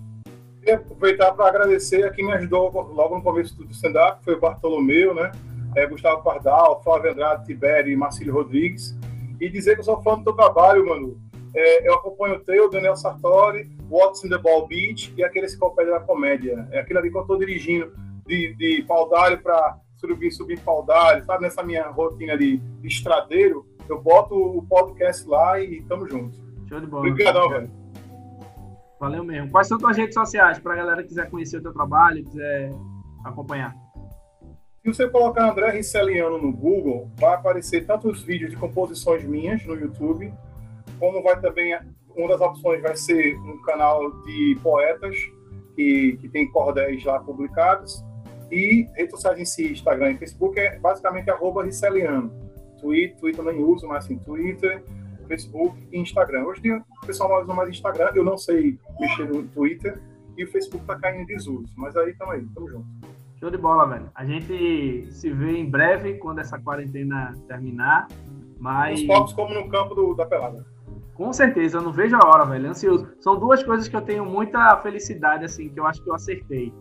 E aproveitar para agradecer a quem me ajudou logo no começo do stand-up, foi o Bartolomeu, né? É, Gustavo Pardal, Flávio Andrade, Tibério e Marcílio Rodrigues. E dizer que eu sou fã do teu trabalho, mano. É, eu acompanho o teu, Daniel Sartori, What's in the Ball Beach e aquele enciclopédia da comédia. É aquele ali que eu estou dirigindo de, de paudalho para subir, subir paudalho, sabe? Nessa minha rotina de, de estradeiro, eu boto o podcast lá e tamo junto. Show de bola. Obrigadão, velho. Valeu mesmo. Quais são tuas redes sociais para a galera que quiser conhecer o teu trabalho, quiser acompanhar? Se você colocar André Riceliano no Google, vai aparecer tanto os vídeos de composições minhas no YouTube, como vai também uma das opções vai ser um canal de poetas que, que tem cordéis lá publicados e redes sociais em si, Instagram e Facebook é basicamente arroba Riceliano. Twitter, Twitter nem uso, mas assim, Twitter, Facebook e Instagram. Hoje o pessoal mais usa mais Instagram, eu não sei mexer no Twitter e o Facebook tá caindo em desuso. Mas aí, tamo aí, tamo junto. Show de bola, velho. A gente se vê em breve quando essa quarentena terminar. Mas... Os palcos como no campo do, da pelada. Com certeza, eu não vejo a hora, velho. Ansioso. São duas coisas que eu tenho muita felicidade, assim, que eu acho que eu acertei.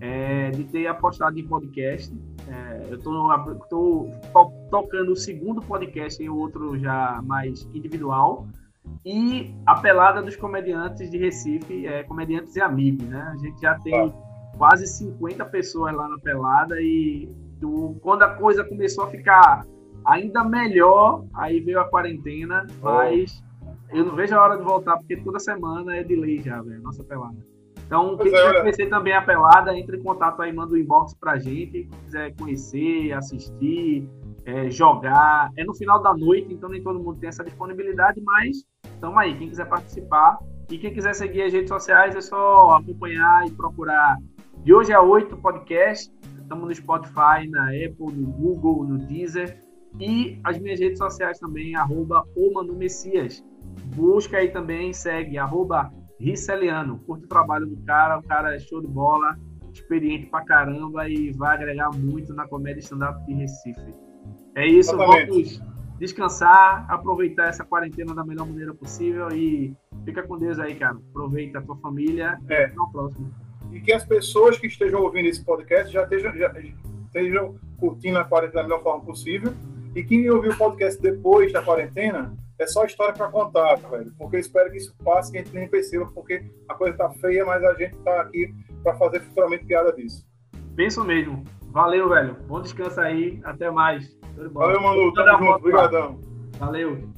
É, de ter apostado em podcast. É, eu tô, tocando o segundo podcast em outro já mais individual. E a pelada dos comediantes de Recife, é, comediantes e amigos, né? A gente já tem quase 50 pessoas lá na pelada e do, quando a coisa começou a ficar ainda melhor, aí veio a quarentena, mas eu não vejo a hora de voltar, porque toda semana é delay já, velho, nossa pelada. Então, quem quiser conhecer também a pelada, entre em contato aí, manda um inbox pra gente. Quem quiser conhecer, assistir, é, jogar. É no final da noite, então nem todo mundo tem essa disponibilidade, mas estamos aí. Quem quiser participar e quem quiser seguir as redes sociais, é só acompanhar e procurar. De hoje a 8 podcast. Estamos no Spotify, na Apple, no Google, no Deezer. E as minhas redes sociais também, arroba Messias. Busca aí também, segue, arroba Riceliano. Curte o trabalho do cara, o cara é show de bola, experiente pra caramba e vai agregar muito na comédia stand-up de Recife. É isso, Exatamente. vamos descansar, aproveitar essa quarentena da melhor maneira possível e fica com Deus aí, cara. Aproveita a tua família é. até o próximo. E que as pessoas que estejam ouvindo esse podcast já estejam, já estejam curtindo a quarentena da melhor forma possível. E quem ouviu o podcast depois da quarentena, é só história para contar, velho. Porque eu espero que isso passe, que a gente nem perceba, porque a coisa tá feia, mas a gente tá aqui para fazer futuramente piada disso. Penso mesmo. Valeu, velho. Bom descanso aí. Até mais. Valeu, Manu. Tamo junto. Obrigadão. Valeu.